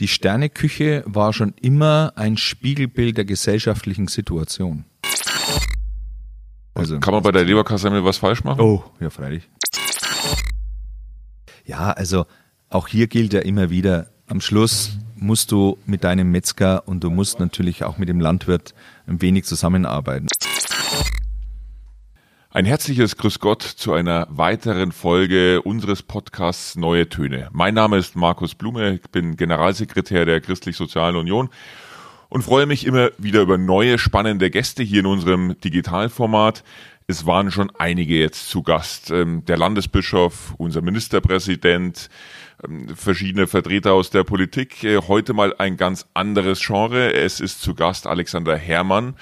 die Sterneküche war schon immer ein Spiegelbild der gesellschaftlichen Situation. Also, Kann man bei der Leberkassemmel was falsch machen? Oh, ja, freilich. Ja, also auch hier gilt ja immer wieder, am Schluss musst du mit deinem Metzger und du musst natürlich auch mit dem Landwirt ein wenig zusammenarbeiten. Ein herzliches Grüß Gott zu einer weiteren Folge unseres Podcasts Neue Töne. Mein Name ist Markus Blume, ich bin Generalsekretär der Christlich-Sozialen Union und freue mich immer wieder über neue spannende Gäste hier in unserem Digitalformat. Es waren schon einige jetzt zu Gast. Ähm, der Landesbischof, unser Ministerpräsident, ähm, verschiedene Vertreter aus der Politik. Äh, heute mal ein ganz anderes Genre. Es ist zu Gast Alexander Herrmann.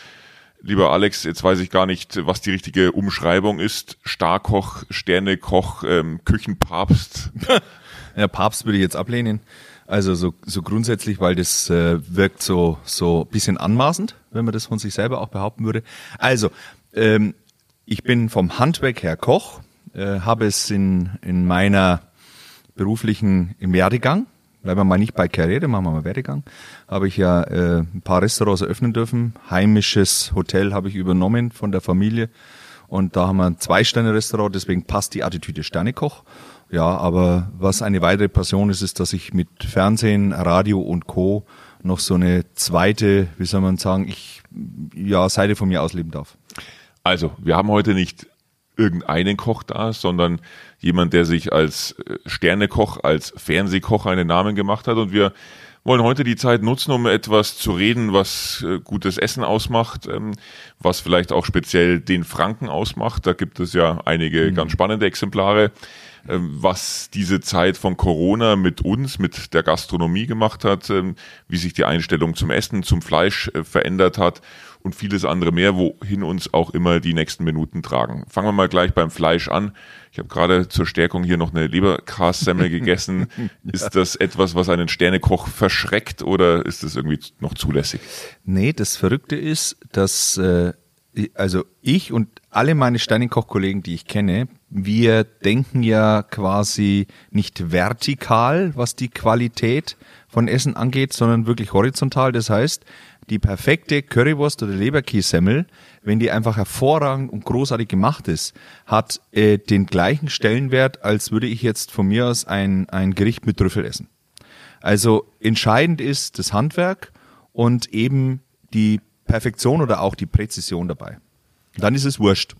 Lieber Alex, jetzt weiß ich gar nicht, was die richtige Umschreibung ist. Starkoch, Sternekoch, ähm, Küchenpapst. ja, Papst würde ich jetzt ablehnen. Also so, so grundsätzlich, weil das äh, wirkt so so bisschen anmaßend, wenn man das von sich selber auch behaupten würde. Also ähm, ich bin vom Handwerk her Koch, äh, habe es in in meiner beruflichen im Werdegang bleiben wir mal nicht bei Karriere, machen wir mal Werdegang, habe ich ja äh, ein paar Restaurants eröffnen dürfen. Heimisches Hotel habe ich übernommen von der Familie und da haben wir ein Zwei-Sterne-Restaurant, deswegen passt die Attitüde Sternekoch. Ja, aber was eine weitere Passion ist, ist, dass ich mit Fernsehen, Radio und Co. noch so eine zweite, wie soll man sagen, ich, ja, Seite von mir ausleben darf. Also, wir haben heute nicht irgendeinen Koch da, sondern jemand, der sich als äh, Sternekoch, als Fernsehkoch einen Namen gemacht hat. Und wir wollen heute die Zeit nutzen, um etwas zu reden, was äh, gutes Essen ausmacht, ähm, was vielleicht auch speziell den Franken ausmacht. Da gibt es ja einige mhm. ganz spannende Exemplare, was diese Zeit von Corona mit uns, mit der Gastronomie gemacht hat, ähm, wie sich die Einstellung zum Essen, zum Fleisch äh, verändert hat und vieles andere mehr, wohin uns auch immer die nächsten Minuten tragen. Fangen wir mal gleich beim Fleisch an. Ich habe gerade zur Stärkung hier noch eine Leberkassemmel gegessen. Ist das etwas, was einen Sternekoch verschreckt oder ist das irgendwie noch zulässig? Nee, das Verrückte ist, dass äh, also ich und alle meine Sternekoch-Kollegen, die ich kenne, wir denken ja quasi nicht vertikal, was die Qualität von Essen angeht, sondern wirklich horizontal. Das heißt, die perfekte Currywurst oder Leberkässemmel, wenn die einfach hervorragend und großartig gemacht ist, hat äh, den gleichen Stellenwert, als würde ich jetzt von mir aus ein, ein Gericht mit Trüffel essen. Also entscheidend ist das Handwerk und eben die Perfektion oder auch die Präzision dabei. Dann ist es wurscht.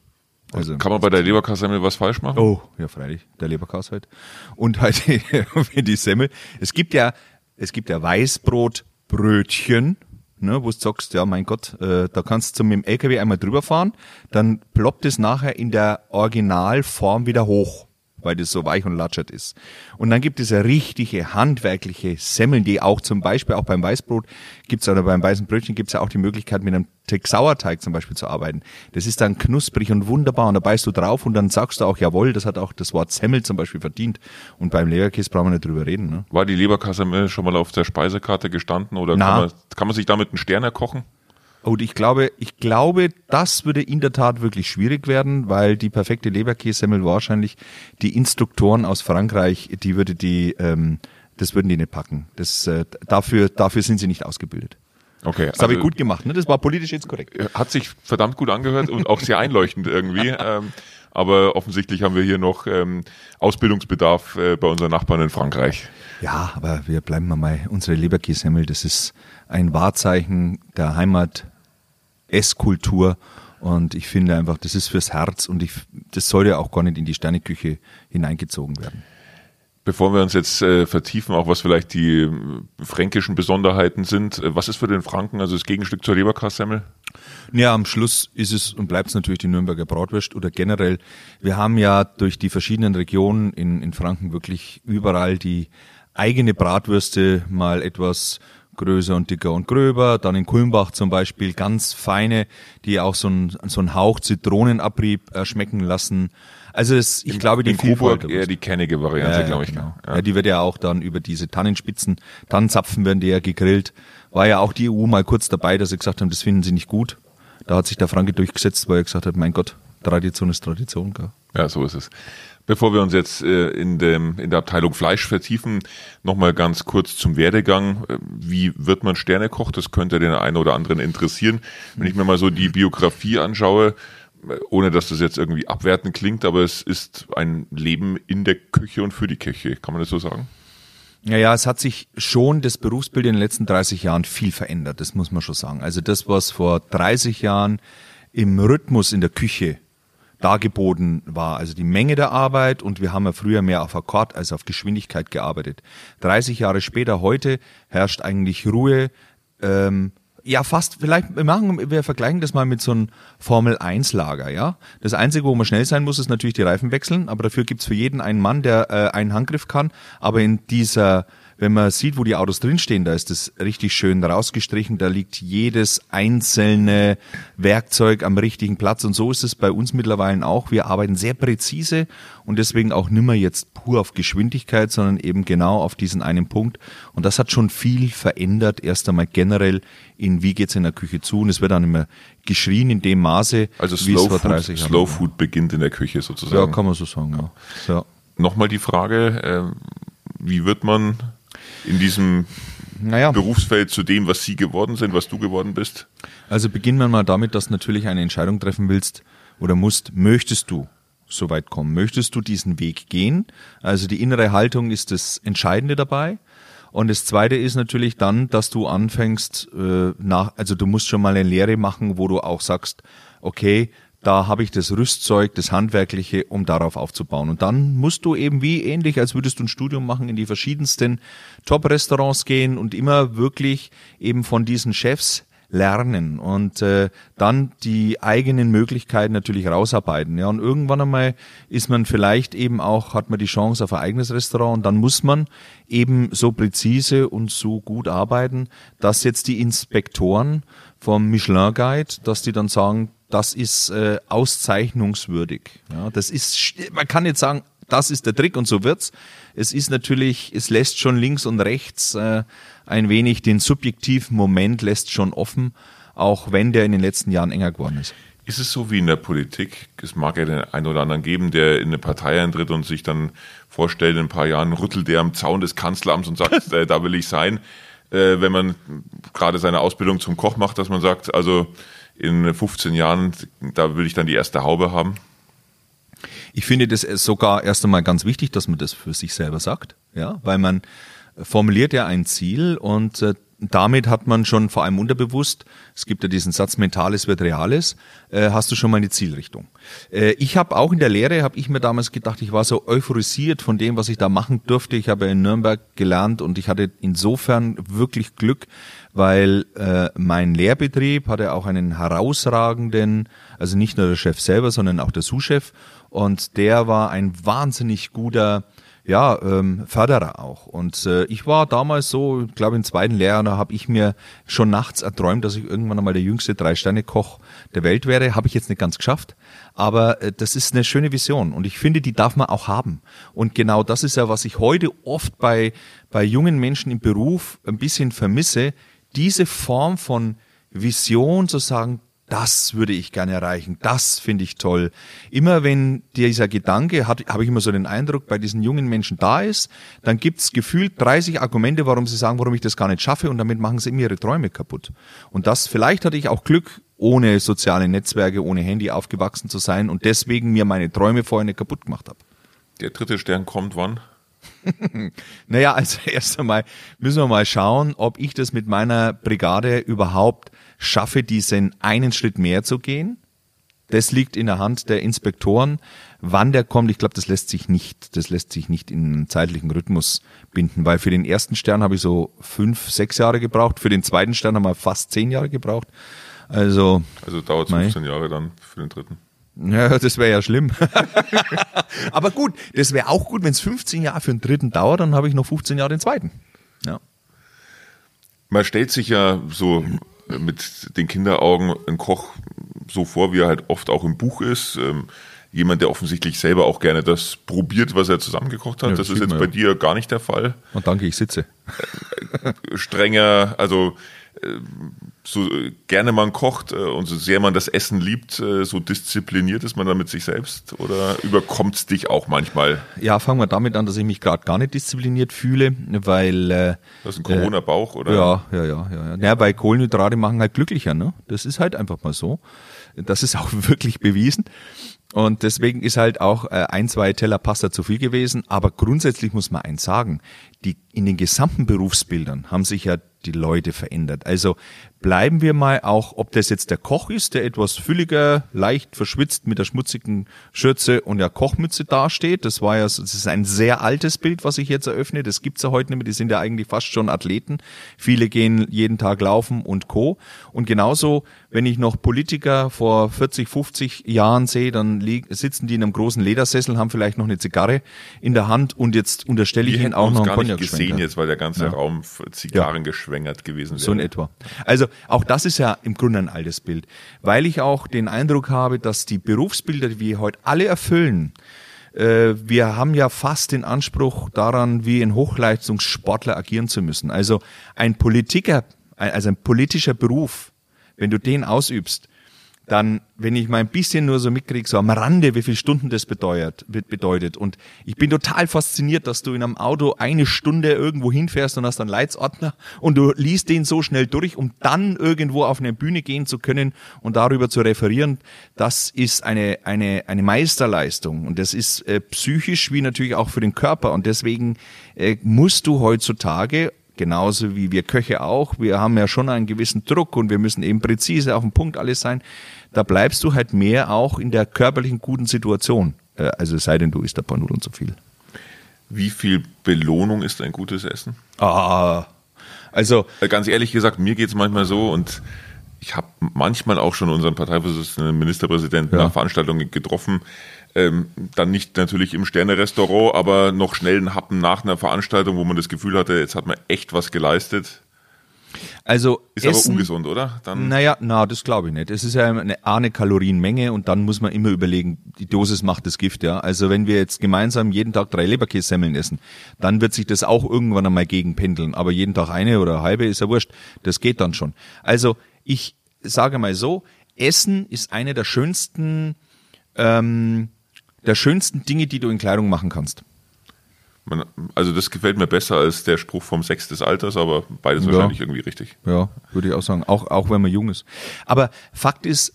Also, kann man bei der Leberkassemmel was falsch machen? Oh, ja, freilich. Der Leberkass halt. Und halt die Semmel. Es gibt ja, es gibt ja Weißbrotbrötchen ne, wo du sagst, ja mein Gott, äh, da kannst du mit dem LKW einmal drüber fahren, dann ploppt es nachher in der Originalform wieder hoch weil das so weich und latschert ist. Und dann gibt es ja richtige handwerkliche Semmeln, die auch zum Beispiel auch beim Weißbrot gibt's oder beim weißen Brötchen gibt's ja auch die Möglichkeit mit einem Sauerteig zum Beispiel zu arbeiten. Das ist dann knusprig und wunderbar und da beißt du drauf und dann sagst du auch, jawohl, das hat auch das Wort Semmel zum Beispiel verdient. Und beim Leberkäse brauchen wir nicht drüber reden. Ne? War die Leberkassemmel schon mal auf der Speisekarte gestanden oder kann man, kann man sich damit einen Stern erkochen? Und ich glaube, ich glaube, das würde in der Tat wirklich schwierig werden, weil die perfekte Leberkässemmel wahrscheinlich die Instruktoren aus Frankreich, die würde die, ähm, das würden die nicht packen. Das, äh, dafür, dafür sind sie nicht ausgebildet. Okay. Das also, habe ich gut gemacht, ne? Das war politisch jetzt korrekt. Hat sich verdammt gut angehört und auch sehr einleuchtend irgendwie. ähm, aber offensichtlich haben wir hier noch ähm, Ausbildungsbedarf äh, bei unseren Nachbarn in Frankreich. Ja, aber wir bleiben mal unsere Leberkässemmel, das ist ein Wahrzeichen der Heimat, Esskultur. Und ich finde einfach, das ist fürs Herz und ich, das soll ja auch gar nicht in die Sterneküche hineingezogen werden. Bevor wir uns jetzt äh, vertiefen, auch was vielleicht die äh, fränkischen Besonderheiten sind, äh, was ist für den Franken also das Gegenstück zur Leberkassemmel? Ja, am Schluss ist es und bleibt es natürlich die Nürnberger Bratwurst oder generell. Wir haben ja durch die verschiedenen Regionen in, in Franken wirklich überall die eigene Bratwürste mal etwas größer und dicker und gröber. Dann in Kulmbach zum Beispiel ganz feine, die auch so einen so einen Hauch Zitronenabrieb äh, schmecken lassen. Also es, ich in, glaube, die in Vielfalt eher die kennige Variante, ja, glaube ich. Genau. Ja. ja. die wird ja auch dann über diese Tannenspitzen, Tannenzapfen werden die ja gegrillt. War ja auch die EU mal kurz dabei, dass sie gesagt haben, das finden sie nicht gut. Da hat sich der Franke durchgesetzt, weil er gesagt hat, mein Gott, Tradition ist Tradition. Gell? Ja, so ist es. Bevor wir uns jetzt äh, in, dem, in der Abteilung Fleisch vertiefen, nochmal ganz kurz zum Werdegang. Äh, wie wird man Sternekoch? Das könnte den einen oder anderen interessieren. Wenn ich mir mal so die Biografie anschaue, äh, ohne dass das jetzt irgendwie abwertend klingt, aber es ist ein Leben in der Küche und für die Küche. Kann man das so sagen? Naja, es hat sich schon das Berufsbild in den letzten 30 Jahren viel verändert, das muss man schon sagen. Also das, was vor 30 Jahren im Rhythmus in der Küche dargeboten war. Also die Menge der Arbeit und wir haben ja früher mehr auf Akkord als auf Geschwindigkeit gearbeitet. 30 Jahre später, heute herrscht eigentlich Ruhe. Ähm, ja, fast, vielleicht, wir machen, wir vergleichen das mal mit so einem Formel-1-Lager, ja. Das Einzige, wo man schnell sein muss, ist natürlich die Reifen wechseln, aber dafür gibt's für jeden einen Mann, der äh, einen Handgriff kann. Aber in dieser wenn man sieht, wo die Autos drinstehen, da ist das richtig schön rausgestrichen, da liegt jedes einzelne Werkzeug am richtigen Platz und so ist es bei uns mittlerweile auch. Wir arbeiten sehr präzise und deswegen auch nimmer jetzt pur auf Geschwindigkeit, sondern eben genau auf diesen einen Punkt und das hat schon viel verändert, erst einmal generell in wie geht's in der Küche zu und es wird dann immer geschrien in dem Maße, also wie Slow es vor 30 Jahren Slow Food beginnt in der Küche sozusagen. Ja, kann man so sagen, ja. ja. Nochmal die Frage, äh, wie wird man in diesem naja. Berufsfeld zu dem, was Sie geworden sind, was du geworden bist? Also beginnen wir mal damit, dass du natürlich eine Entscheidung treffen willst oder musst, möchtest du so weit kommen? Möchtest du diesen Weg gehen? Also die innere Haltung ist das Entscheidende dabei. Und das zweite ist natürlich dann, dass du anfängst, äh, nach, also du musst schon mal eine Lehre machen, wo du auch sagst, okay, da habe ich das Rüstzeug, das Handwerkliche, um darauf aufzubauen. Und dann musst du eben wie ähnlich, als würdest du ein Studium machen, in die verschiedensten Top-Restaurants gehen und immer wirklich eben von diesen Chefs lernen und äh, dann die eigenen Möglichkeiten natürlich rausarbeiten. Ja, und irgendwann einmal ist man vielleicht eben auch, hat man die Chance auf ein eigenes Restaurant und dann muss man eben so präzise und so gut arbeiten, dass jetzt die Inspektoren vom Michelin Guide, dass die dann sagen, das ist äh, auszeichnungswürdig. Ja, das ist, man kann jetzt sagen, das ist der Trick und so wird's. Es ist natürlich, es lässt schon links und rechts äh, ein wenig den subjektiven Moment lässt schon offen, auch wenn der in den letzten Jahren enger geworden ist. Ist es so wie in der Politik? Es mag ja den einen oder anderen geben, der in eine Partei eintritt und sich dann vorstellt, in ein paar Jahren rüttelt der am Zaun des Kanzleramts und sagt, äh, da will ich sein. Äh, wenn man gerade seine Ausbildung zum Koch macht, dass man sagt, also in 15 Jahren, da will ich dann die erste Haube haben? Ich finde das sogar erst einmal ganz wichtig, dass man das für sich selber sagt, ja, weil man formuliert ja ein Ziel und äh, damit hat man schon vor allem unterbewusst, es gibt ja diesen Satz, Mentales wird Reales, äh, hast du schon mal eine Zielrichtung. Äh, ich habe auch in der Lehre, habe ich mir damals gedacht, ich war so euphorisiert von dem, was ich da machen durfte. Ich habe in Nürnberg gelernt und ich hatte insofern wirklich Glück, weil äh, mein Lehrbetrieb hatte auch einen herausragenden, also nicht nur der Chef selber, sondern auch der Sous-Chef und der war ein wahnsinnig guter ja, ähm, Förderer auch. Und äh, ich war damals so, ich glaube im zweiten Lehrjahr, da habe ich mir schon nachts erträumt, dass ich irgendwann einmal der jüngste Drei-Sterne-Koch der Welt wäre. Habe ich jetzt nicht ganz geschafft. Aber äh, das ist eine schöne Vision und ich finde, die darf man auch haben. Und genau das ist ja, was ich heute oft bei, bei jungen Menschen im Beruf ein bisschen vermisse, diese Form von Vision zu sagen, das würde ich gerne erreichen, das finde ich toll. Immer wenn dieser Gedanke, hat, habe ich immer so den Eindruck, bei diesen jungen Menschen da ist, dann gibt's gefühlt 30 Argumente, warum sie sagen, warum ich das gar nicht schaffe und damit machen sie immer ihre Träume kaputt. Und das, vielleicht hatte ich auch Glück, ohne soziale Netzwerke, ohne Handy aufgewachsen zu sein und deswegen mir meine Träume vorher nicht kaputt gemacht habe. Der dritte Stern kommt wann? naja, also erst einmal müssen wir mal schauen, ob ich das mit meiner Brigade überhaupt schaffe, diesen einen Schritt mehr zu gehen. Das liegt in der Hand der Inspektoren. Wann der kommt, ich glaube, das lässt sich nicht, das lässt sich nicht in einen zeitlichen Rhythmus binden, weil für den ersten Stern habe ich so fünf, sechs Jahre gebraucht, für den zweiten Stern haben wir fast zehn Jahre gebraucht. Also, also dauert es 15 Jahre dann für den dritten. Ja, das wäre ja schlimm. Aber gut, das wäre auch gut, wenn es 15 Jahre für den dritten dauert, dann habe ich noch 15 Jahre den zweiten. Ja. Man stellt sich ja so mit den Kinderaugen ein Koch so vor, wie er halt oft auch im Buch ist. Ähm, jemand, der offensichtlich selber auch gerne das probiert, was er zusammengekocht hat. Ja, das, das ist jetzt bei dir gar nicht der Fall. Und danke, ich sitze. Strenger, also so gerne man kocht äh, und so sehr man das Essen liebt, äh, so diszipliniert ist man dann mit sich selbst oder überkommt es dich auch manchmal? Ja, fangen wir damit an, dass ich mich gerade gar nicht diszipliniert fühle, weil äh, das ist ein Corona-Bauch, oder? Ja, ja, ja, ja. Ja, weil Kohlenhydrate machen halt glücklicher, ne? Das ist halt einfach mal so. Das ist auch wirklich bewiesen. Und deswegen ist halt auch äh, ein, zwei Teller Pasta zu viel gewesen. Aber grundsätzlich muss man eins sagen, die in den gesamten Berufsbildern haben sich ja die Leute verändert. Also bleiben wir mal auch, ob das jetzt der Koch ist, der etwas fülliger, leicht verschwitzt mit der schmutzigen Schürze und der Kochmütze dasteht. Das war ja, das ist ein sehr altes Bild, was ich jetzt eröffne. Das gibt's ja heute nicht mehr. Die sind ja eigentlich fast schon Athleten. Viele gehen jeden Tag laufen und Co. Und genauso, wenn ich noch Politiker vor 40, 50 Jahren sehe, dann sitzen die in einem großen Ledersessel, haben vielleicht noch eine Zigarre in der Hand und jetzt unterstelle ich ihnen auch noch einen Cognac gesehen jetzt, weil der ganze ja. Raum Zigarren ja. Geschwängert gewesen wäre. So in etwa. Also auch das ist ja im Grunde ein altes Bild, weil ich auch den Eindruck habe, dass die Berufsbilder, die wir heute alle erfüllen, äh, wir haben ja fast den Anspruch daran, wie ein Hochleistungssportler agieren zu müssen. Also ein Politiker, also ein politischer Beruf, wenn du den ausübst, dann, wenn ich mal ein bisschen nur so mitkriege, so am Rande, wie viele Stunden das bedeutet, bedeutet. Und ich bin total fasziniert, dass du in einem Auto eine Stunde irgendwo hinfährst und hast einen Leitsordner und du liest den so schnell durch, um dann irgendwo auf eine Bühne gehen zu können und darüber zu referieren. Das ist eine, eine, eine Meisterleistung. Und das ist äh, psychisch wie natürlich auch für den Körper. Und deswegen äh, musst du heutzutage genauso wie wir Köche auch. Wir haben ja schon einen gewissen Druck und wir müssen eben präzise auf den Punkt alles sein da bleibst du halt mehr auch in der körperlichen guten Situation. Äh, also es sei denn, du isst ein paar Nudeln zu viel. Wie viel Belohnung ist ein gutes Essen? Ah, also äh, ganz ehrlich gesagt, mir geht es manchmal so und ich habe manchmal auch schon unseren Parteivorsitzenden Ministerpräsidenten ja. nach Veranstaltungen getroffen. Ähm, dann nicht natürlich im Sterne-Restaurant, aber noch schnell einen Happen nach einer Veranstaltung, wo man das Gefühl hatte, jetzt hat man echt was geleistet. Also ist Essen, aber ungesund, oder? Dann naja, na, das glaube ich nicht. Es ist ja eine, eine Kalorienmenge und dann muss man immer überlegen, die Dosis macht das Gift, ja. Also wenn wir jetzt gemeinsam jeden Tag drei Leberkässemmeln essen, dann wird sich das auch irgendwann einmal gegenpendeln. Aber jeden Tag eine oder halbe ist ja wurscht. Das geht dann schon. Also ich sage mal so, Essen ist eine der schönsten, ähm, der schönsten Dinge, die du in Kleidung machen kannst. Man, also das gefällt mir besser als der Spruch vom Sex des Alters, aber beides ja. wahrscheinlich irgendwie richtig. Ja, würde ich auch sagen. Auch, auch wenn man jung ist. Aber Fakt ist,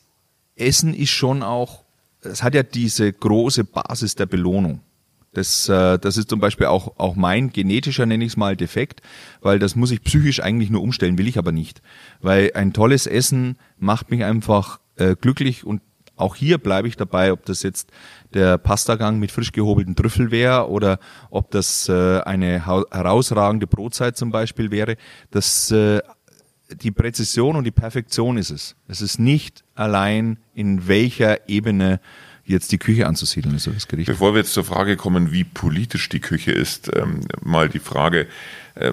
Essen ist schon auch, es hat ja diese große Basis der Belohnung. Das, äh, das ist zum Beispiel auch, auch mein genetischer, nenne ich es mal, Defekt, weil das muss ich psychisch eigentlich nur umstellen, will ich aber nicht. Weil ein tolles Essen macht mich einfach äh, glücklich und auch hier bleibe ich dabei, ob das jetzt der Pastagang mit frisch gehobelten Trüffel wäre oder ob das äh, eine herausragende Brotzeit zum Beispiel wäre. Das, äh, die Präzision und die Perfektion ist es. Es ist nicht allein in welcher Ebene jetzt die Küche anzusiedeln ist, das Gericht. Bevor wir jetzt zur Frage kommen, wie politisch die Küche ist, ähm, mal die Frage, äh,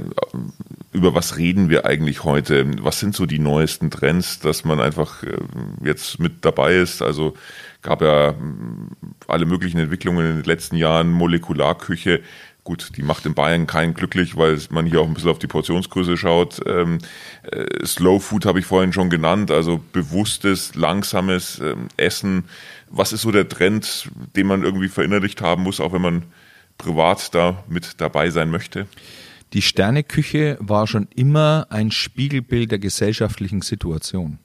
über was reden wir eigentlich heute? Was sind so die neuesten Trends, dass man einfach äh, jetzt mit dabei ist? Also gab ja mm, alle möglichen Entwicklungen in den letzten Jahren, Molekularküche. Gut, die macht in Bayern keinen glücklich, weil man hier auch ein bisschen auf die Portionsgröße schaut. Ähm, äh, Slow Food habe ich vorhin schon genannt, also bewusstes, langsames ähm, Essen. Was ist so der Trend, den man irgendwie verinnerlicht haben muss, auch wenn man privat da mit dabei sein möchte? Die Sterneküche war schon immer ein Spiegelbild der gesellschaftlichen Situation.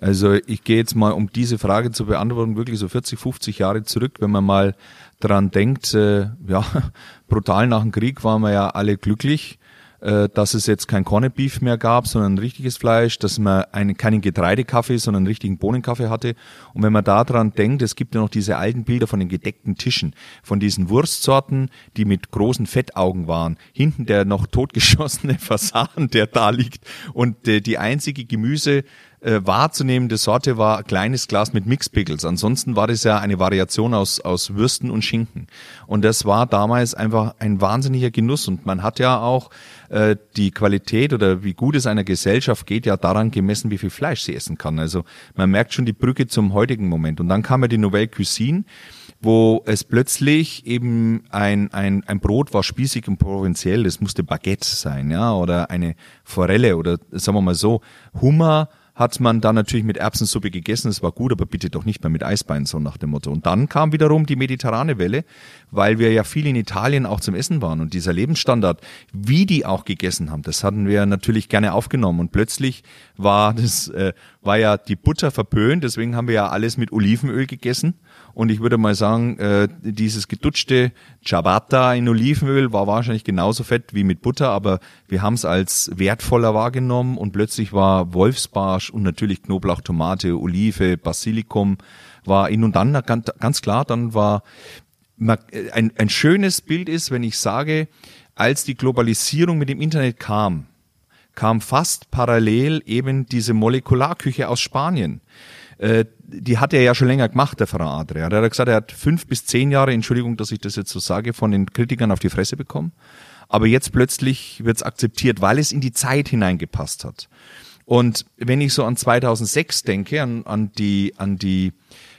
Also ich gehe jetzt mal, um diese Frage zu beantworten, wirklich so 40, 50 Jahre zurück, wenn man mal dran denkt, äh, ja, brutal nach dem Krieg waren wir ja alle glücklich, äh, dass es jetzt kein Corned Beef mehr gab, sondern richtiges Fleisch, dass man einen, keinen Getreidekaffee, sondern einen richtigen Bohnenkaffee hatte. Und wenn man da dran denkt, es gibt ja noch diese alten Bilder von den gedeckten Tischen, von diesen Wurstsorten, die mit großen Fettaugen waren. Hinten der noch totgeschossene Fasan, der da liegt und äh, die einzige Gemüse, äh, wahrzunehmende Sorte war kleines Glas mit Mixpickles. Ansonsten war das ja eine Variation aus, aus Würsten und Schinken. Und das war damals einfach ein wahnsinniger Genuss. Und man hat ja auch äh, die Qualität oder wie gut es einer Gesellschaft geht, ja daran gemessen, wie viel Fleisch sie essen kann. Also man merkt schon die Brücke zum heutigen Moment. Und dann kam ja die Nouvelle Cuisine wo es plötzlich eben ein, ein, ein Brot war spießig und provinziell, das musste Baguette sein, ja, oder eine Forelle oder sagen wir mal so, Hummer hat man dann natürlich mit Erbsensuppe gegessen, es war gut, aber bitte doch nicht mehr mit Eisbein, so nach dem Motto. Und dann kam wiederum die mediterrane Welle, weil wir ja viel in Italien auch zum Essen waren. Und dieser Lebensstandard, wie die auch gegessen haben, das hatten wir natürlich gerne aufgenommen. Und plötzlich war das, äh, war ja die Butter verpönt, deswegen haben wir ja alles mit Olivenöl gegessen und ich würde mal sagen, äh, dieses gedutschte Ciabatta in Olivenöl war wahrscheinlich genauso fett wie mit Butter, aber wir haben es als wertvoller wahrgenommen und plötzlich war Wolfsbarsch und natürlich Knoblauch, Tomate, Olive, Basilikum war in und dann ganz, klar, dann war ein, ein schönes Bild ist, wenn ich sage, als die Globalisierung mit dem Internet kam, kam fast parallel eben diese Molekularküche aus Spanien. Äh, die hat er ja schon länger gemacht, der Frau Adria. Er hat gesagt, er hat fünf bis zehn Jahre, Entschuldigung, dass ich das jetzt so sage, von den Kritikern auf die Fresse bekommen. Aber jetzt plötzlich wird es akzeptiert, weil es in die Zeit hineingepasst hat. Und wenn ich so an 2006 denke, an, an die, an die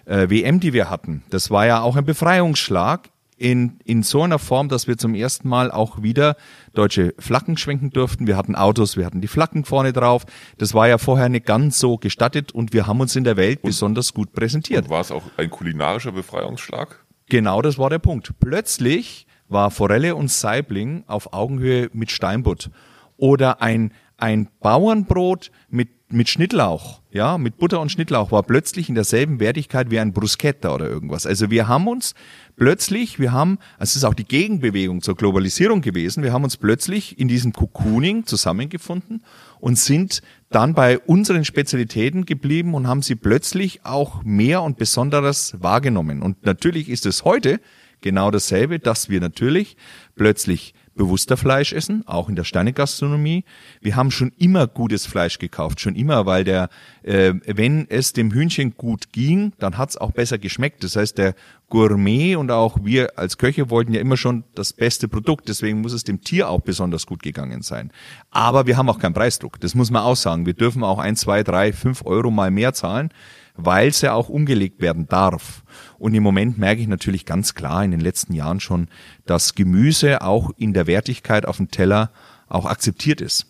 äh, WM, die wir hatten, das war ja auch ein Befreiungsschlag in, in so einer Form, dass wir zum ersten Mal auch wieder deutsche Flaggen schwenken durften. Wir hatten Autos, wir hatten die Flaggen vorne drauf. Das war ja vorher nicht ganz so gestattet und wir haben uns in der Welt und, besonders gut präsentiert. Und war es auch ein kulinarischer Befreiungsschlag? Genau, das war der Punkt. Plötzlich war Forelle und Saibling auf Augenhöhe mit Steinbutt oder ein, ein Bauernbrot mit mit Schnittlauch, ja, mit Butter und Schnittlauch war plötzlich in derselben Wertigkeit wie ein Bruschetta oder irgendwas. Also wir haben uns plötzlich, wir haben, es ist auch die Gegenbewegung zur Globalisierung gewesen, wir haben uns plötzlich in diesem Cocooning zusammengefunden und sind dann bei unseren Spezialitäten geblieben und haben sie plötzlich auch mehr und Besonderes wahrgenommen. Und natürlich ist es heute genau dasselbe, dass wir natürlich plötzlich bewusster Fleisch essen, auch in der Sternegastronomie. Wir haben schon immer gutes Fleisch gekauft, schon immer, weil der, äh, wenn es dem Hühnchen gut ging, dann hat's auch besser geschmeckt. Das heißt, der Gourmet und auch wir als Köche wollten ja immer schon das beste Produkt, deswegen muss es dem Tier auch besonders gut gegangen sein. Aber wir haben auch keinen Preisdruck, das muss man auch sagen. Wir dürfen auch ein, zwei, drei, fünf Euro mal mehr zahlen weil es ja auch umgelegt werden darf. Und im Moment merke ich natürlich ganz klar in den letzten Jahren schon, dass Gemüse auch in der Wertigkeit auf dem Teller auch akzeptiert ist.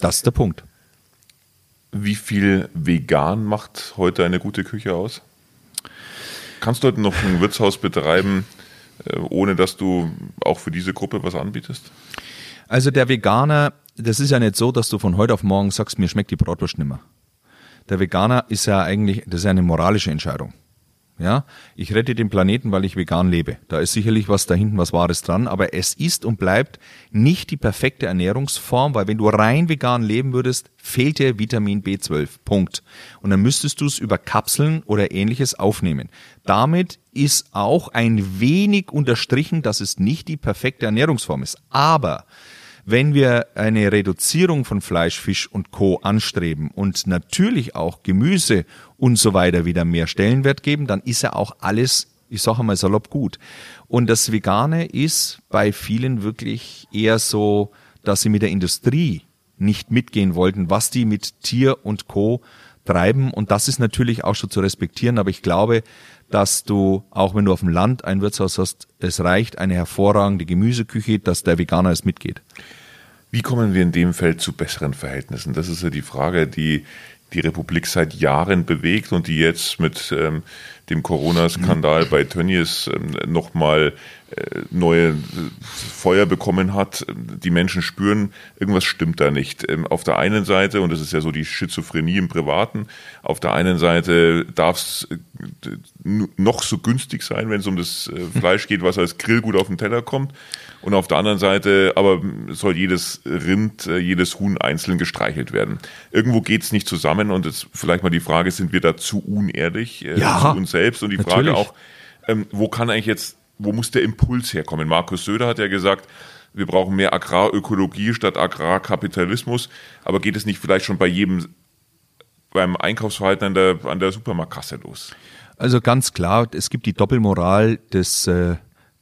Das ist der Punkt. Wie viel vegan macht heute eine gute Küche aus? Kannst du heute noch ein Wirtshaus betreiben, äh, ohne dass du auch für diese Gruppe was anbietest? Also der Veganer, das ist ja nicht so, dass du von heute auf morgen sagst, mir schmeckt die Bratwurst nimmer der Veganer ist ja eigentlich, das ist eine moralische Entscheidung. Ja, ich rette den Planeten, weil ich vegan lebe. Da ist sicherlich was da hinten, was Wahres dran, aber es ist und bleibt nicht die perfekte Ernährungsform, weil wenn du rein vegan leben würdest, fehlt dir Vitamin B12. Punkt. Und dann müsstest du es über Kapseln oder ähnliches aufnehmen. Damit ist auch ein wenig unterstrichen, dass es nicht die perfekte Ernährungsform ist. Aber wenn wir eine Reduzierung von Fleisch, Fisch und Co. anstreben und natürlich auch Gemüse und so weiter wieder mehr Stellenwert geben, dann ist ja auch alles, ich sage mal salopp gut. Und das Vegane ist bei vielen wirklich eher so, dass sie mit der Industrie nicht mitgehen wollten, was die mit Tier und Co. treiben. Und das ist natürlich auch schon zu respektieren. Aber ich glaube, dass du, auch wenn du auf dem Land ein Wirtshaus hast, es reicht eine hervorragende Gemüseküche, dass der Veganer es mitgeht. Wie kommen wir in dem Feld zu besseren Verhältnissen? Das ist ja die Frage, die die Republik seit Jahren bewegt und die jetzt mit ähm, dem Corona-Skandal bei Tönnies ähm, nochmal äh, neue äh, Feuer bekommen hat. Die Menschen spüren, irgendwas stimmt da nicht. Ähm, auf der einen Seite, und das ist ja so die Schizophrenie im Privaten, auf der einen Seite darf es äh, noch so günstig sein, wenn es um das äh, Fleisch geht, was als Grillgut auf den Teller kommt. Und auf der anderen Seite aber soll jedes Rind, äh, jedes Huhn einzeln gestreichelt werden. Irgendwo geht's nicht zusammen und jetzt vielleicht mal die Frage, sind wir da zu unehrlich äh, ja, zu uns selbst? Und die natürlich. Frage auch, ähm, wo kann eigentlich jetzt, wo muss der Impuls herkommen? Markus Söder hat ja gesagt, wir brauchen mehr Agrarökologie statt Agrarkapitalismus. Aber geht es nicht vielleicht schon bei jedem beim Einkaufsverhalten an der, an der Supermarktkasse los? Also ganz klar, es gibt die Doppelmoral des äh,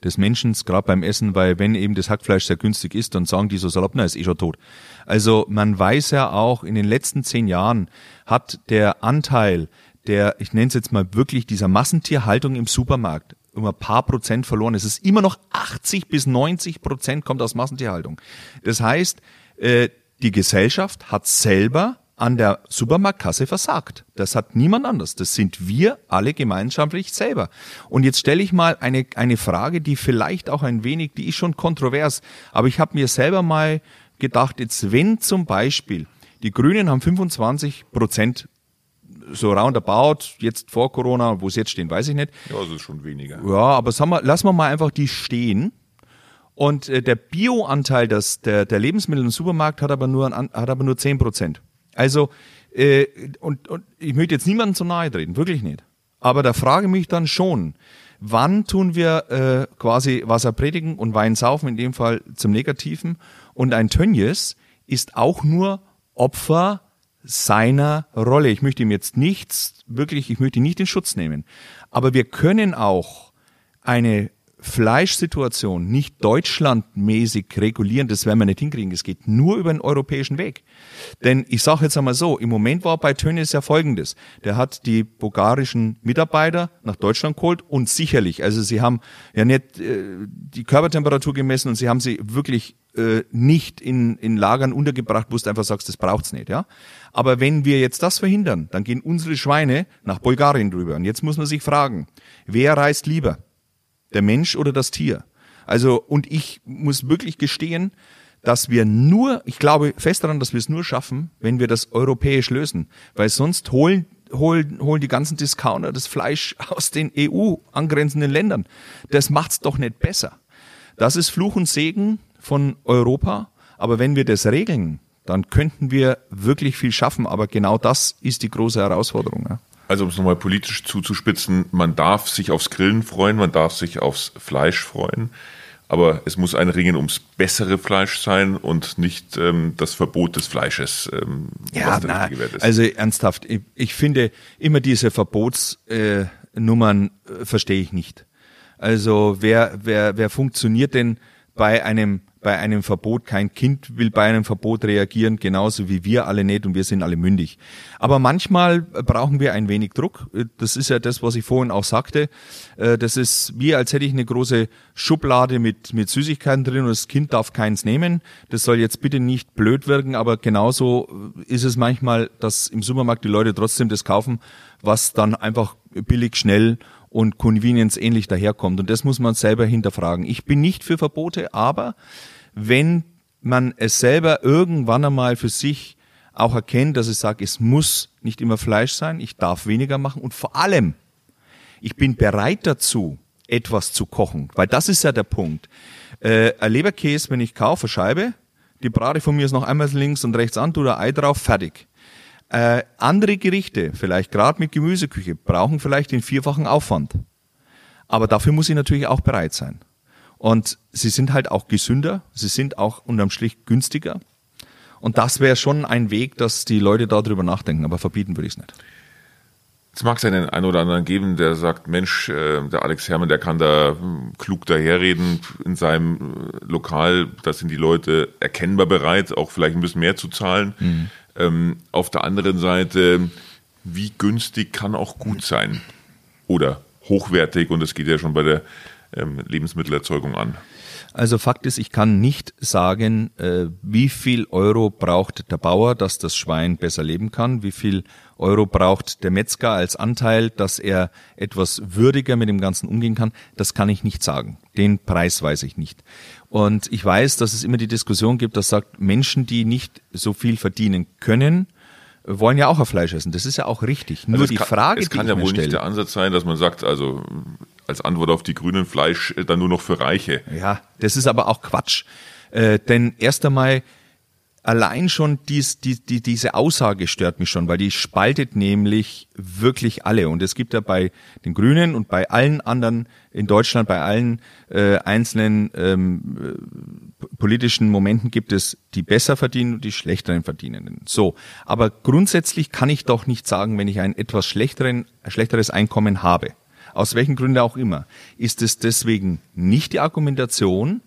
des Menschen, gerade beim Essen, weil wenn eben das Hackfleisch sehr günstig ist, dann sagen die so salopp, na, ist eh schon tot. Also man weiß ja auch, in den letzten zehn Jahren hat der Anteil der, ich nenne es jetzt mal wirklich, dieser Massentierhaltung im Supermarkt um ein paar Prozent verloren. Es ist immer noch 80 bis 90 Prozent kommt aus Massentierhaltung. Das heißt, äh, die Gesellschaft hat selber an der Supermarktkasse versagt. Das hat niemand anders. Das sind wir alle gemeinschaftlich selber. Und jetzt stelle ich mal eine, eine Frage, die vielleicht auch ein wenig, die ist schon kontrovers, aber ich habe mir selber mal gedacht, jetzt wenn zum Beispiel die Grünen haben 25 Prozent so roundabout, jetzt vor Corona, wo sie jetzt stehen, weiß ich nicht. Ja, das ist schon weniger. Ja, aber sagen wir, lassen wir mal einfach die stehen. Und äh, der Bio-Anteil der, der Lebensmittel im Supermarkt hat aber nur, hat aber nur 10 Prozent. Also, äh, und, und ich möchte jetzt niemandem zu nahe treten, wirklich nicht. Aber da frage ich mich dann schon, wann tun wir äh, quasi Wasser predigen und Wein saufen, in dem Fall zum Negativen. Und ein Tönnies ist auch nur Opfer seiner Rolle. Ich möchte ihm jetzt nichts, wirklich, ich möchte ihn nicht in Schutz nehmen. Aber wir können auch eine Fleischsituation nicht deutschlandmäßig regulieren, das werden wir nicht hinkriegen. Es geht nur über den europäischen Weg. Denn ich sage jetzt einmal so, im Moment war bei Tönnies ja folgendes. Der hat die bulgarischen Mitarbeiter nach Deutschland geholt und sicherlich, also sie haben ja nicht äh, die Körpertemperatur gemessen und sie haben sie wirklich äh, nicht in, in Lagern untergebracht, wo du einfach sagst, das braucht's nicht, ja. Aber wenn wir jetzt das verhindern, dann gehen unsere Schweine nach Bulgarien drüber. Und jetzt muss man sich fragen, wer reist lieber? Der Mensch oder das Tier? Also, und ich muss wirklich gestehen, dass wir nur, ich glaube fest daran, dass wir es nur schaffen, wenn wir das europäisch lösen. Weil sonst holen, holen, holen die ganzen Discounter das Fleisch aus den EU angrenzenden Ländern. Das macht's doch nicht besser. Das ist Fluch und Segen von Europa. Aber wenn wir das regeln, dann könnten wir wirklich viel schaffen. Aber genau das ist die große Herausforderung. Ja. Also um es nochmal politisch zuzuspitzen, man darf sich aufs Grillen freuen, man darf sich aufs Fleisch freuen, aber es muss ein Ringen ums bessere Fleisch sein und nicht ähm, das Verbot des Fleisches, ähm, ja, was der na, richtige Wert ist. Also ernsthaft, ich, ich finde immer diese Verbotsnummern äh, äh, verstehe ich nicht. Also wer, wer, wer funktioniert denn bei einem bei einem Verbot, kein Kind will bei einem Verbot reagieren, genauso wie wir alle nicht und wir sind alle mündig. Aber manchmal brauchen wir ein wenig Druck. Das ist ja das, was ich vorhin auch sagte. Äh, das ist wie, als hätte ich eine große Schublade mit, mit Süßigkeiten drin und das Kind darf keins nehmen. Das soll jetzt bitte nicht blöd wirken, aber genauso ist es manchmal, dass im Supermarkt die Leute trotzdem das kaufen, was dann einfach billig, schnell und Convenience ähnlich daherkommt. Und das muss man selber hinterfragen. Ich bin nicht für Verbote, aber wenn man es selber irgendwann einmal für sich auch erkennt, dass ich sage, es muss nicht immer Fleisch sein, ich darf weniger machen und vor allem, ich bin bereit dazu, etwas zu kochen, weil das ist ja der Punkt. Äh, ein Leberkäse, wenn ich kaufe, Scheibe, die brate von mir ist noch einmal links und rechts an, tue da Ei drauf, fertig. Äh, andere Gerichte, vielleicht gerade mit Gemüseküche, brauchen vielleicht den vierfachen Aufwand. Aber dafür muss ich natürlich auch bereit sein. Und sie sind halt auch gesünder, sie sind auch unterm Strich günstiger. Und das wäre schon ein Weg, dass die Leute darüber nachdenken, aber verbieten würde ich es nicht. Es mag es einen, einen oder anderen geben, der sagt, Mensch, äh, der Alex Herrmann, der kann da hm, klug daherreden in seinem äh, Lokal, da sind die Leute erkennbar bereit, auch vielleicht ein bisschen mehr zu zahlen. Mhm. Ähm, auf der anderen Seite, wie günstig kann auch gut sein? Oder hochwertig, und das geht ja schon bei der ähm, Lebensmittelerzeugung an? Also Fakt ist, ich kann nicht sagen, äh, wie viel Euro braucht der Bauer, dass das Schwein besser leben kann, wie viel Euro braucht der Metzger als Anteil, dass er etwas würdiger mit dem Ganzen umgehen kann. Das kann ich nicht sagen. Den Preis weiß ich nicht. Und ich weiß, dass es immer die Diskussion gibt, dass sagt, Menschen, die nicht so viel verdienen können, wollen ja auch auf Fleisch essen. Das ist ja auch richtig. Nur also die kann, Frage, es kann ja wohl nicht der Ansatz sein, dass man sagt, also als Antwort auf die Grünen Fleisch äh, dann nur noch für Reiche. Ja, das ist aber auch Quatsch. Äh, denn erst einmal allein schon dies, die, die, diese Aussage stört mich schon, weil die spaltet nämlich wirklich alle. Und es gibt ja bei den Grünen und bei allen anderen in Deutschland, bei allen äh, einzelnen ähm, äh, politischen Momenten gibt es die besser verdienen und die schlechteren Verdienenden. So, aber grundsätzlich kann ich doch nicht sagen, wenn ich ein etwas schlechteren, schlechteres Einkommen habe, aus welchen Gründen auch immer, ist es deswegen nicht die Argumentation,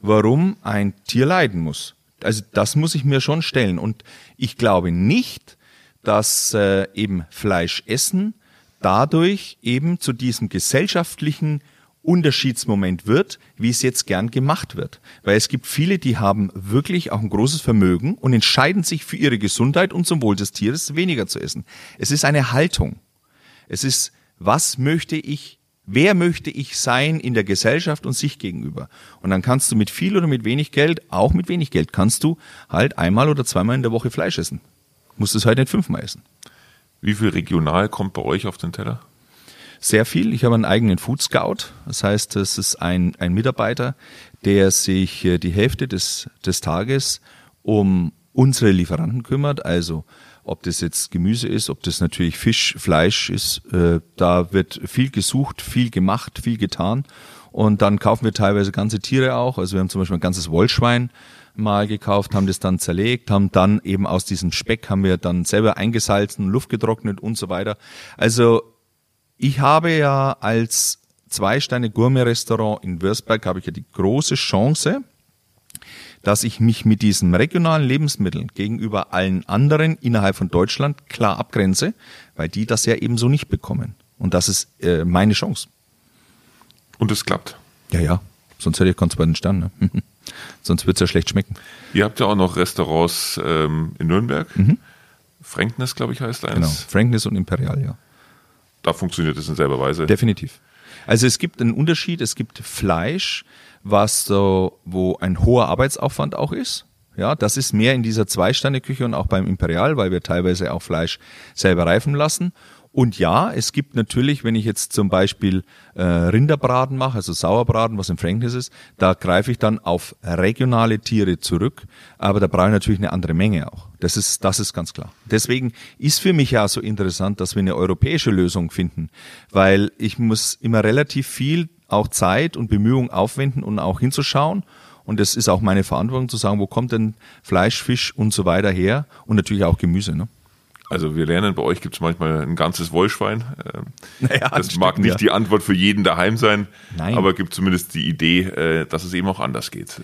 warum ein Tier leiden muss. Also das muss ich mir schon stellen. Und ich glaube nicht, dass äh, eben Fleisch essen dadurch eben zu diesem gesellschaftlichen Unterschiedsmoment wird, wie es jetzt gern gemacht wird. Weil es gibt viele, die haben wirklich auch ein großes Vermögen und entscheiden sich für ihre Gesundheit und zum Wohl des Tieres weniger zu essen. Es ist eine Haltung. Es ist, was möchte ich, wer möchte ich sein in der Gesellschaft und sich gegenüber? Und dann kannst du mit viel oder mit wenig Geld, auch mit wenig Geld, kannst du halt einmal oder zweimal in der Woche Fleisch essen. Musst es halt nicht fünfmal essen. Wie viel regional kommt bei euch auf den Teller? Sehr viel. Ich habe einen eigenen Food Scout. Das heißt, es ist ein, ein Mitarbeiter, der sich äh, die Hälfte des, des Tages um unsere Lieferanten kümmert. Also ob das jetzt Gemüse ist, ob das natürlich Fisch, Fleisch ist. Äh, da wird viel gesucht, viel gemacht, viel getan. Und dann kaufen wir teilweise ganze Tiere auch. Also wir haben zum Beispiel ein ganzes Wollschwein mal gekauft, haben das dann zerlegt, haben dann eben aus diesem Speck haben wir dann selber eingesalzen, Luft getrocknet und so weiter. Also ich habe ja als Zwei-Sterne-Gourmet-Restaurant in Würzberg habe ich ja die große Chance, dass ich mich mit diesen regionalen Lebensmitteln gegenüber allen anderen innerhalb von Deutschland klar abgrenze, weil die das ja eben so nicht bekommen. Und das ist äh, meine Chance. Und es klappt. Ja, ja. Sonst hätte ich keinen zweiten Stern. Ne? Sonst wird es ja schlecht schmecken. Ihr habt ja auch noch Restaurants ähm, in Nürnberg. Mhm. Frankness, glaube ich, heißt eins. Genau, Frankness und Imperial, ja. Da funktioniert es in selber Weise. Definitiv. Also es gibt einen Unterschied. Es gibt Fleisch, was so, wo ein hoher Arbeitsaufwand auch ist. Ja, das ist mehr in dieser Zwei-Sterne-Küche und auch beim Imperial, weil wir teilweise auch Fleisch selber reifen lassen. Und ja, es gibt natürlich, wenn ich jetzt zum Beispiel äh, Rinderbraten mache, also Sauerbraten, was im Frankness ist, da greife ich dann auf regionale Tiere zurück, aber da brauche ich natürlich eine andere Menge auch. Das ist, das ist ganz klar. Deswegen ist für mich ja so interessant, dass wir eine europäische Lösung finden, weil ich muss immer relativ viel auch Zeit und Bemühungen aufwenden, um auch hinzuschauen. Und es ist auch meine Verantwortung zu sagen, wo kommt denn Fleisch, Fisch und so weiter her und natürlich auch Gemüse. Ne? Also wir lernen, bei euch gibt es manchmal ein ganzes Wollschwein. Ähm, naja, das, das mag nicht ja. die Antwort für jeden daheim sein, Nein. aber gibt zumindest die Idee, äh, dass es eben auch anders geht.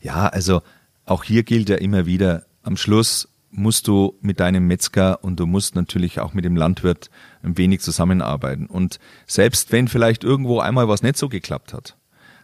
Ja, also auch hier gilt ja immer wieder, am Schluss musst du mit deinem Metzger und du musst natürlich auch mit dem Landwirt ein wenig zusammenarbeiten. Und selbst wenn vielleicht irgendwo einmal was nicht so geklappt hat,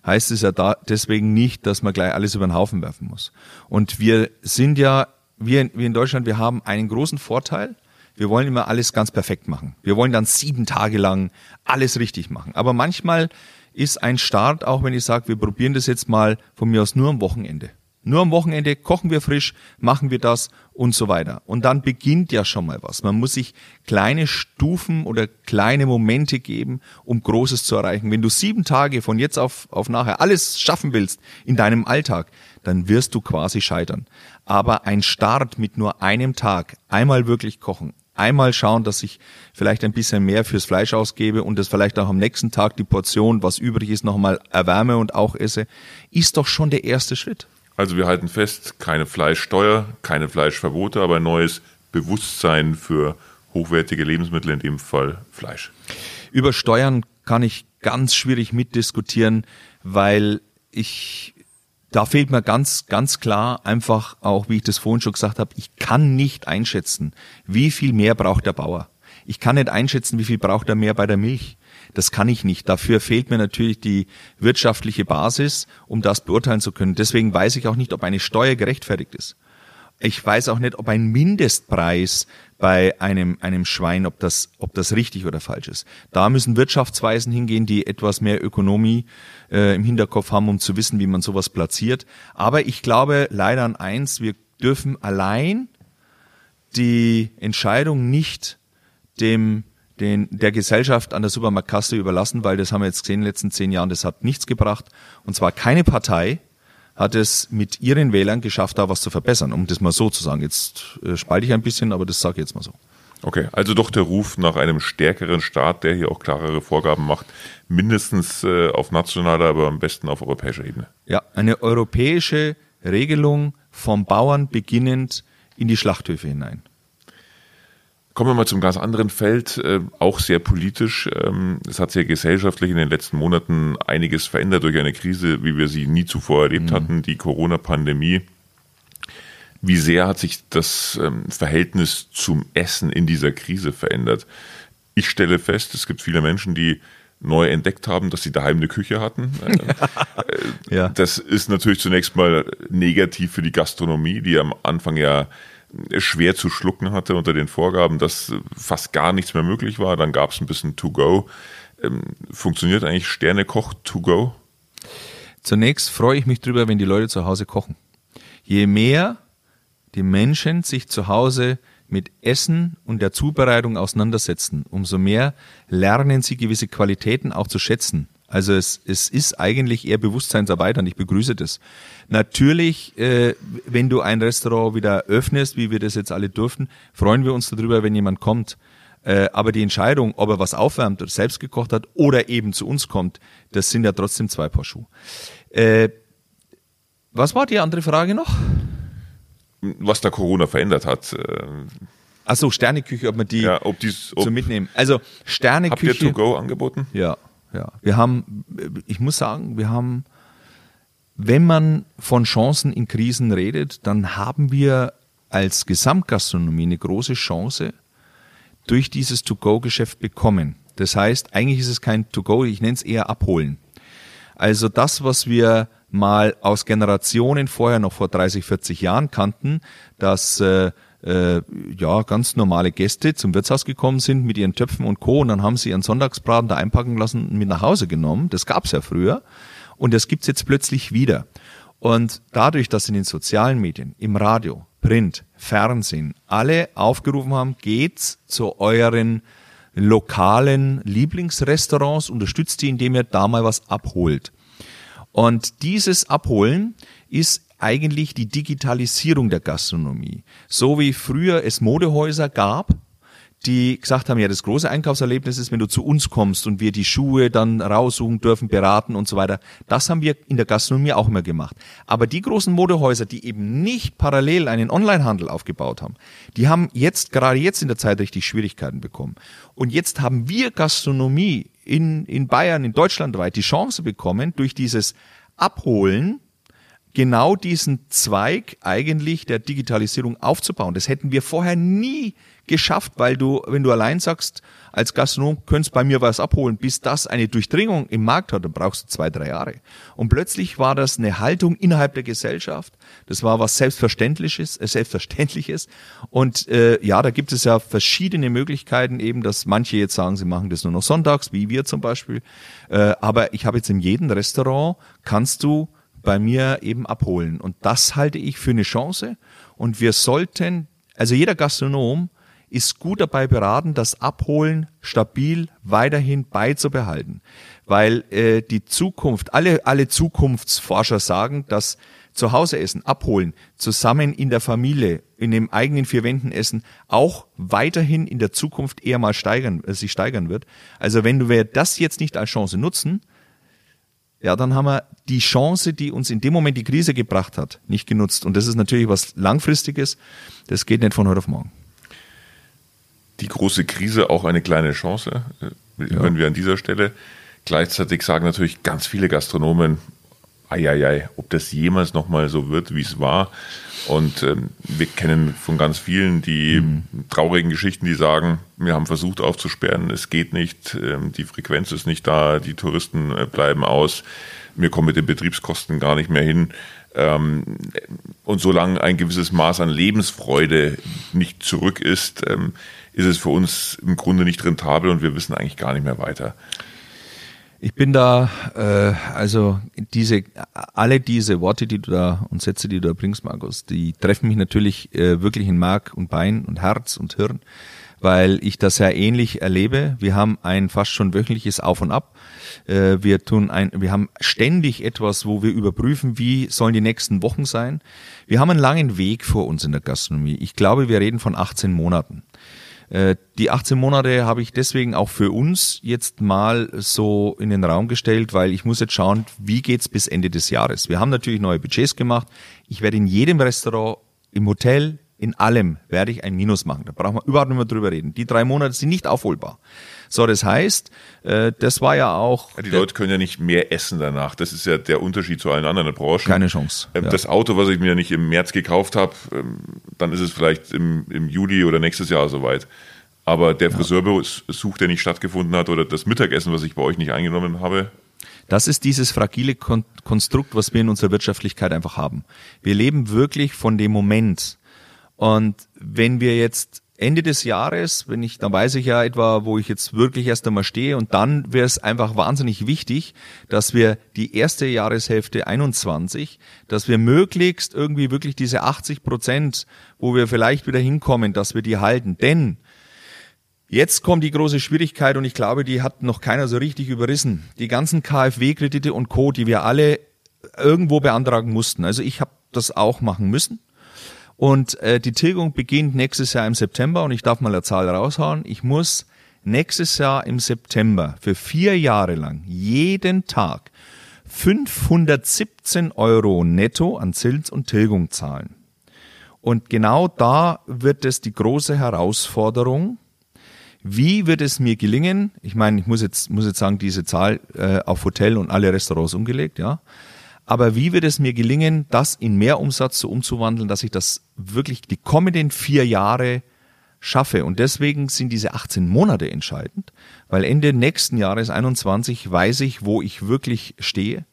heißt es ja da deswegen nicht, dass man gleich alles über den Haufen werfen muss. Und wir sind ja, wir, wir in Deutschland, wir haben einen großen Vorteil, wir wollen immer alles ganz perfekt machen. Wir wollen dann sieben Tage lang alles richtig machen. Aber manchmal ist ein Start, auch wenn ich sage, wir probieren das jetzt mal von mir aus nur am Wochenende. Nur am Wochenende kochen wir frisch, machen wir das und so weiter. Und dann beginnt ja schon mal was. Man muss sich kleine Stufen oder kleine Momente geben, um Großes zu erreichen. Wenn du sieben Tage von jetzt auf, auf nachher alles schaffen willst in deinem Alltag, dann wirst du quasi scheitern. Aber ein Start mit nur einem Tag, einmal wirklich kochen, einmal schauen, dass ich vielleicht ein bisschen mehr fürs Fleisch ausgebe und das vielleicht auch am nächsten Tag die Portion, was übrig ist, nochmal erwärme und auch esse, ist doch schon der erste Schritt. Also wir halten fest, keine Fleischsteuer, keine Fleischverbote, aber ein neues Bewusstsein für hochwertige Lebensmittel, in dem Fall Fleisch. Über Steuern kann ich ganz schwierig mitdiskutieren, weil ich da fehlt mir ganz, ganz klar einfach auch, wie ich das vorhin schon gesagt habe, ich kann nicht einschätzen, wie viel mehr braucht der Bauer. Ich kann nicht einschätzen, wie viel braucht er mehr bei der Milch. Das kann ich nicht. Dafür fehlt mir natürlich die wirtschaftliche Basis, um das beurteilen zu können. Deswegen weiß ich auch nicht, ob eine Steuer gerechtfertigt ist. Ich weiß auch nicht, ob ein Mindestpreis bei einem, einem Schwein, ob das, ob das richtig oder falsch ist. Da müssen Wirtschaftsweisen hingehen, die etwas mehr Ökonomie äh, im Hinterkopf haben, um zu wissen, wie man sowas platziert. Aber ich glaube leider an eins, wir dürfen allein die Entscheidung nicht dem den, der Gesellschaft an der Supermarktkasse überlassen, weil das haben wir jetzt gesehen in den letzten zehn Jahren, das hat nichts gebracht. Und zwar keine Partei hat es mit ihren Wählern geschafft, da was zu verbessern, um das mal so zu sagen. Jetzt äh, spalte ich ein bisschen, aber das sage ich jetzt mal so. Okay, also doch der Ruf nach einem stärkeren Staat, der hier auch klarere Vorgaben macht, mindestens äh, auf nationaler, aber am besten auf europäischer Ebene. Ja, eine europäische Regelung vom Bauern beginnend in die Schlachthöfe hinein. Kommen wir mal zum ganz anderen Feld, äh, auch sehr politisch. Ähm, es hat sich gesellschaftlich in den letzten Monaten einiges verändert durch eine Krise, wie wir sie nie zuvor erlebt mhm. hatten, die Corona-Pandemie. Wie sehr hat sich das ähm, Verhältnis zum Essen in dieser Krise verändert? Ich stelle fest, es gibt viele Menschen, die neu entdeckt haben, dass sie daheim eine Küche hatten. Äh, ja. Das ist natürlich zunächst mal negativ für die Gastronomie, die am Anfang ja schwer zu schlucken hatte unter den Vorgaben, dass fast gar nichts mehr möglich war. Dann gab es ein bisschen To-Go. Ähm, funktioniert eigentlich Sternekoch To-Go? Zunächst freue ich mich drüber, wenn die Leute zu Hause kochen. Je mehr die Menschen sich zu Hause mit Essen und der Zubereitung auseinandersetzen, umso mehr lernen sie gewisse Qualitäten auch zu schätzen. Also es, es ist eigentlich eher Bewusstseinsarbeit und ich begrüße das. Natürlich, äh, wenn du ein Restaurant wieder öffnest, wie wir das jetzt alle durften, freuen wir uns darüber, wenn jemand kommt. Äh, aber die Entscheidung, ob er was aufwärmt oder selbst gekocht hat oder eben zu uns kommt, das sind ja trotzdem zwei Paar Schuhe. Äh, was war die andere Frage noch? Was da Corona verändert hat. Äh, Achso, Sterneküche, ob man die, ja, ob dies, ob, zu mitnehmen. Also Sterneküche. Habt ihr To-Go angeboten? Ja, ja. Wir haben, ich muss sagen, wir haben, wenn man von Chancen in Krisen redet, dann haben wir als Gesamtgastronomie eine große Chance durch dieses To-Go-Geschäft bekommen. Das heißt, eigentlich ist es kein To-Go, ich nenne es eher Abholen. Also das, was wir mal aus Generationen vorher noch vor 30, 40 Jahren kannten, dass äh, äh, ja ganz normale Gäste zum Wirtshaus gekommen sind mit ihren Töpfen und Co. Und dann haben sie ihren Sonntagsbraten da einpacken lassen und mit nach Hause genommen. Das gab's ja früher. Und das gibt's jetzt plötzlich wieder. Und dadurch, dass in den sozialen Medien, im Radio, Print, Fernsehen alle aufgerufen haben, geht's zu euren lokalen Lieblingsrestaurants, unterstützt die, indem ihr da mal was abholt. Und dieses Abholen ist eigentlich die Digitalisierung der Gastronomie. So wie früher es Modehäuser gab, die gesagt haben, ja, das große Einkaufserlebnis ist, wenn du zu uns kommst und wir die Schuhe dann raussuchen dürfen, beraten und so weiter. Das haben wir in der Gastronomie auch immer gemacht. Aber die großen Modehäuser, die eben nicht parallel einen Onlinehandel aufgebaut haben, die haben jetzt, gerade jetzt in der Zeit richtig Schwierigkeiten bekommen. Und jetzt haben wir Gastronomie in, in Bayern, in Deutschland weit die Chance bekommen, durch dieses Abholen genau diesen Zweig eigentlich der Digitalisierung aufzubauen. Das hätten wir vorher nie geschafft, weil du, wenn du allein sagst, als Gastronom könntest bei mir was abholen, bis das eine Durchdringung im Markt hat, dann brauchst du zwei, drei Jahre. Und plötzlich war das eine Haltung innerhalb der Gesellschaft. Das war was Selbstverständliches, äh, Selbstverständliches. Und äh, ja, da gibt es ja verschiedene Möglichkeiten, eben, dass manche jetzt sagen, sie machen das nur noch sonntags, wie wir zum Beispiel. Äh, aber ich habe jetzt in jedem Restaurant kannst du bei mir eben abholen. Und das halte ich für eine Chance. Und wir sollten, also jeder Gastronom ist gut dabei beraten, das Abholen stabil weiterhin beizubehalten. Weil äh, die Zukunft, alle, alle Zukunftsforscher sagen, dass zu Hause essen, abholen, zusammen in der Familie, in dem eigenen vier Wänden essen, auch weiterhin in der Zukunft eher mal steigern, äh, sich steigern wird. Also wenn wir das jetzt nicht als Chance nutzen, ja, dann haben wir die Chance, die uns in dem Moment die Krise gebracht hat, nicht genutzt. Und das ist natürlich was Langfristiges. Das geht nicht von heute auf morgen. Die große Krise auch eine kleine Chance, äh, ja. wenn wir an dieser Stelle. Gleichzeitig sagen natürlich ganz viele Gastronomen, eieiei, ob das jemals nochmal so wird, wie es war. Und ähm, wir kennen von ganz vielen die mhm. traurigen Geschichten, die sagen, wir haben versucht aufzusperren, es geht nicht, ähm, die Frequenz ist nicht da, die Touristen äh, bleiben aus, wir kommen mit den Betriebskosten gar nicht mehr hin. Ähm, und solange ein gewisses Maß an Lebensfreude nicht zurück ist, ähm, ist es für uns im Grunde nicht rentabel und wir wissen eigentlich gar nicht mehr weiter. Ich bin da, äh, also diese, alle diese Worte, die du da und Sätze, die du da bringst, Markus, die treffen mich natürlich äh, wirklich in Mark und Bein und Herz und Hirn, weil ich das sehr ähnlich erlebe. Wir haben ein fast schon wöchentliches Auf und Ab. Äh, wir tun ein, wir haben ständig etwas, wo wir überprüfen, wie sollen die nächsten Wochen sein. Wir haben einen langen Weg vor uns in der Gastronomie. Ich glaube, wir reden von 18 Monaten. Äh, die 18 Monate habe ich deswegen auch für uns jetzt mal so in den Raum gestellt, weil ich muss jetzt schauen, wie geht's bis Ende des Jahres. Wir haben natürlich neue Budgets gemacht. Ich werde in jedem Restaurant, im Hotel, in allem werde ich ein Minus machen. Da brauchen wir überhaupt nicht mehr drüber reden. Die drei Monate sind nicht aufholbar. So, das heißt, äh, das war ja auch. Ja, die Leute können ja nicht mehr essen danach. Das ist ja der Unterschied zu allen anderen Branchen. Keine Chance. Ähm, das Auto, was ich mir nicht im März gekauft habe, ähm, dann ist es vielleicht im, im Juli oder nächstes Jahr soweit. Aber der Friseurbesuch, der nicht stattgefunden hat, oder das Mittagessen, was ich bei euch nicht eingenommen habe, das ist dieses fragile Konstrukt, was wir in unserer Wirtschaftlichkeit einfach haben. Wir leben wirklich von dem Moment. Und wenn wir jetzt Ende des Jahres, wenn ich, dann weiß ich ja etwa, wo ich jetzt wirklich erst einmal stehe und dann wäre es einfach wahnsinnig wichtig, dass wir die erste Jahreshälfte 21, dass wir möglichst irgendwie wirklich diese 80 Prozent, wo wir vielleicht wieder hinkommen, dass wir die halten. Denn Jetzt kommt die große Schwierigkeit und ich glaube, die hat noch keiner so richtig überrissen. Die ganzen KfW-Kredite und Co., die wir alle irgendwo beantragen mussten. Also ich habe das auch machen müssen. Und äh, die Tilgung beginnt nächstes Jahr im September und ich darf mal eine Zahl raushauen. Ich muss nächstes Jahr im September für vier Jahre lang jeden Tag 517 Euro netto an Zins und Tilgung zahlen. Und genau da wird es die große Herausforderung, wie wird es mir gelingen? Ich meine, ich muss jetzt, muss jetzt sagen, diese Zahl äh, auf Hotel und alle Restaurants umgelegt, ja. Aber wie wird es mir gelingen, das in Mehrumsatz so umzuwandeln, dass ich das wirklich die kommenden vier Jahre schaffe? Und deswegen sind diese 18 Monate entscheidend, weil Ende nächsten Jahres 21 weiß ich, wo ich wirklich stehe,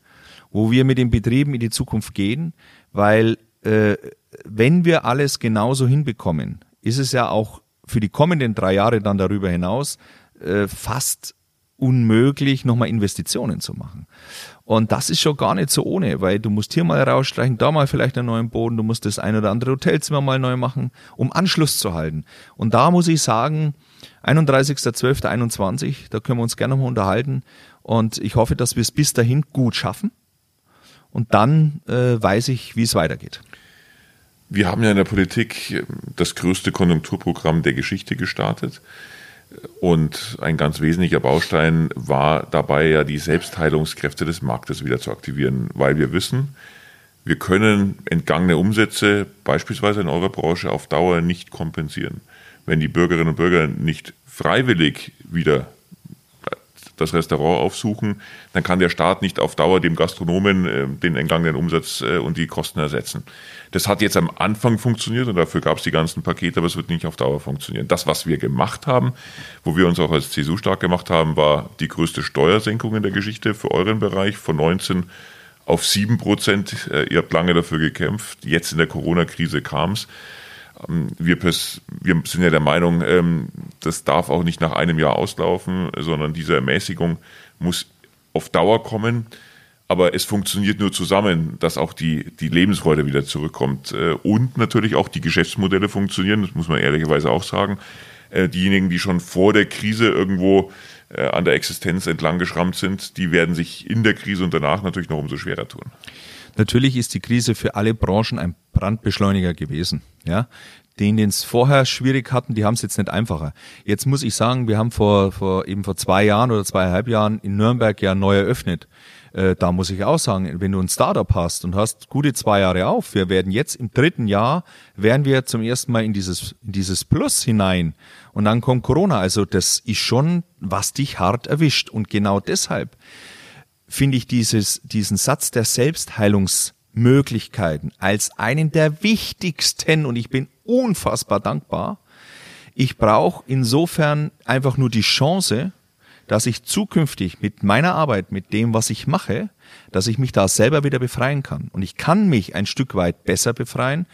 wo wir mit den Betrieben in die Zukunft gehen, weil äh, wenn wir alles genauso hinbekommen, ist es ja auch für die kommenden drei Jahre dann darüber hinaus äh, fast unmöglich, nochmal Investitionen zu machen. Und das ist schon gar nicht so ohne, weil du musst hier mal rausstreichen, da mal vielleicht einen neuen Boden, du musst das ein oder andere Hotelzimmer mal neu machen, um Anschluss zu halten. Und da muss ich sagen, 31.12.21, da können wir uns gerne nochmal unterhalten. Und ich hoffe, dass wir es bis dahin gut schaffen. Und dann äh, weiß ich, wie es weitergeht. Wir haben ja in der Politik ähm, das größte Konjunkturprogramm der Geschichte gestartet. Und ein ganz wesentlicher Baustein war dabei ja die Selbstheilungskräfte des Marktes wieder zu aktivieren, weil wir wissen, wir können entgangene Umsätze beispielsweise in eurer Branche auf Dauer nicht kompensieren. Wenn die Bürgerinnen und Bürger nicht freiwillig wieder das Restaurant aufsuchen, dann kann der Staat nicht auf Dauer dem Gastronomen äh, den entgangenen Umsatz äh, und die Kosten ersetzen. Das hat jetzt am Anfang funktioniert und dafür gab es die ganzen Pakete, aber es wird nicht auf Dauer funktionieren. Das, was wir gemacht haben, wo wir uns auch als CSU stark gemacht haben, war die größte Steuersenkung in der Geschichte für euren Bereich von 19 auf 7 Prozent. Äh, ihr habt lange dafür gekämpft. Jetzt in der Corona-Krise kam es. Ähm, wir, wir, sind ja der Meinung, ähm, das darf auch nicht nach einem Jahr auslaufen, sondern diese Ermäßigung muss auf Dauer kommen. Aber es funktioniert nur zusammen, dass auch die, die Lebensfreude wieder zurückkommt. Äh, und natürlich auch die Geschäftsmodelle funktionieren, das muss man ehrlicherweise auch sagen. Äh, diejenigen, die schon vor der Krise irgendwo äh, an der Existenz entlang geschrammt sind, die werden sich in der Krise und danach natürlich noch umso schwerer tun. Natürlich ist die Krise für alle Branchen ein Brandbeschleuniger gewesen. Ja, denen es vorher schwierig hatten, die haben es jetzt nicht einfacher. Jetzt muss ich sagen, wir haben vor, vor eben vor zwei Jahren oder zweieinhalb Jahren in Nürnberg ja neu eröffnet. Äh, da muss ich auch sagen, wenn du ein Startup hast und hast gute zwei Jahre auf, wir werden jetzt im dritten Jahr, werden wir zum ersten Mal in dieses, in dieses Plus hinein. Und dann kommt Corona. Also das ist schon, was dich hart erwischt. Und genau deshalb finde ich dieses, diesen Satz der Selbstheilungsmöglichkeiten als einen der wichtigsten und ich bin unfassbar dankbar. Ich brauche insofern einfach nur die Chance, dass ich zukünftig mit meiner Arbeit, mit dem, was ich mache, dass ich mich da selber wieder befreien kann. Und ich kann mich ein Stück weit besser befreien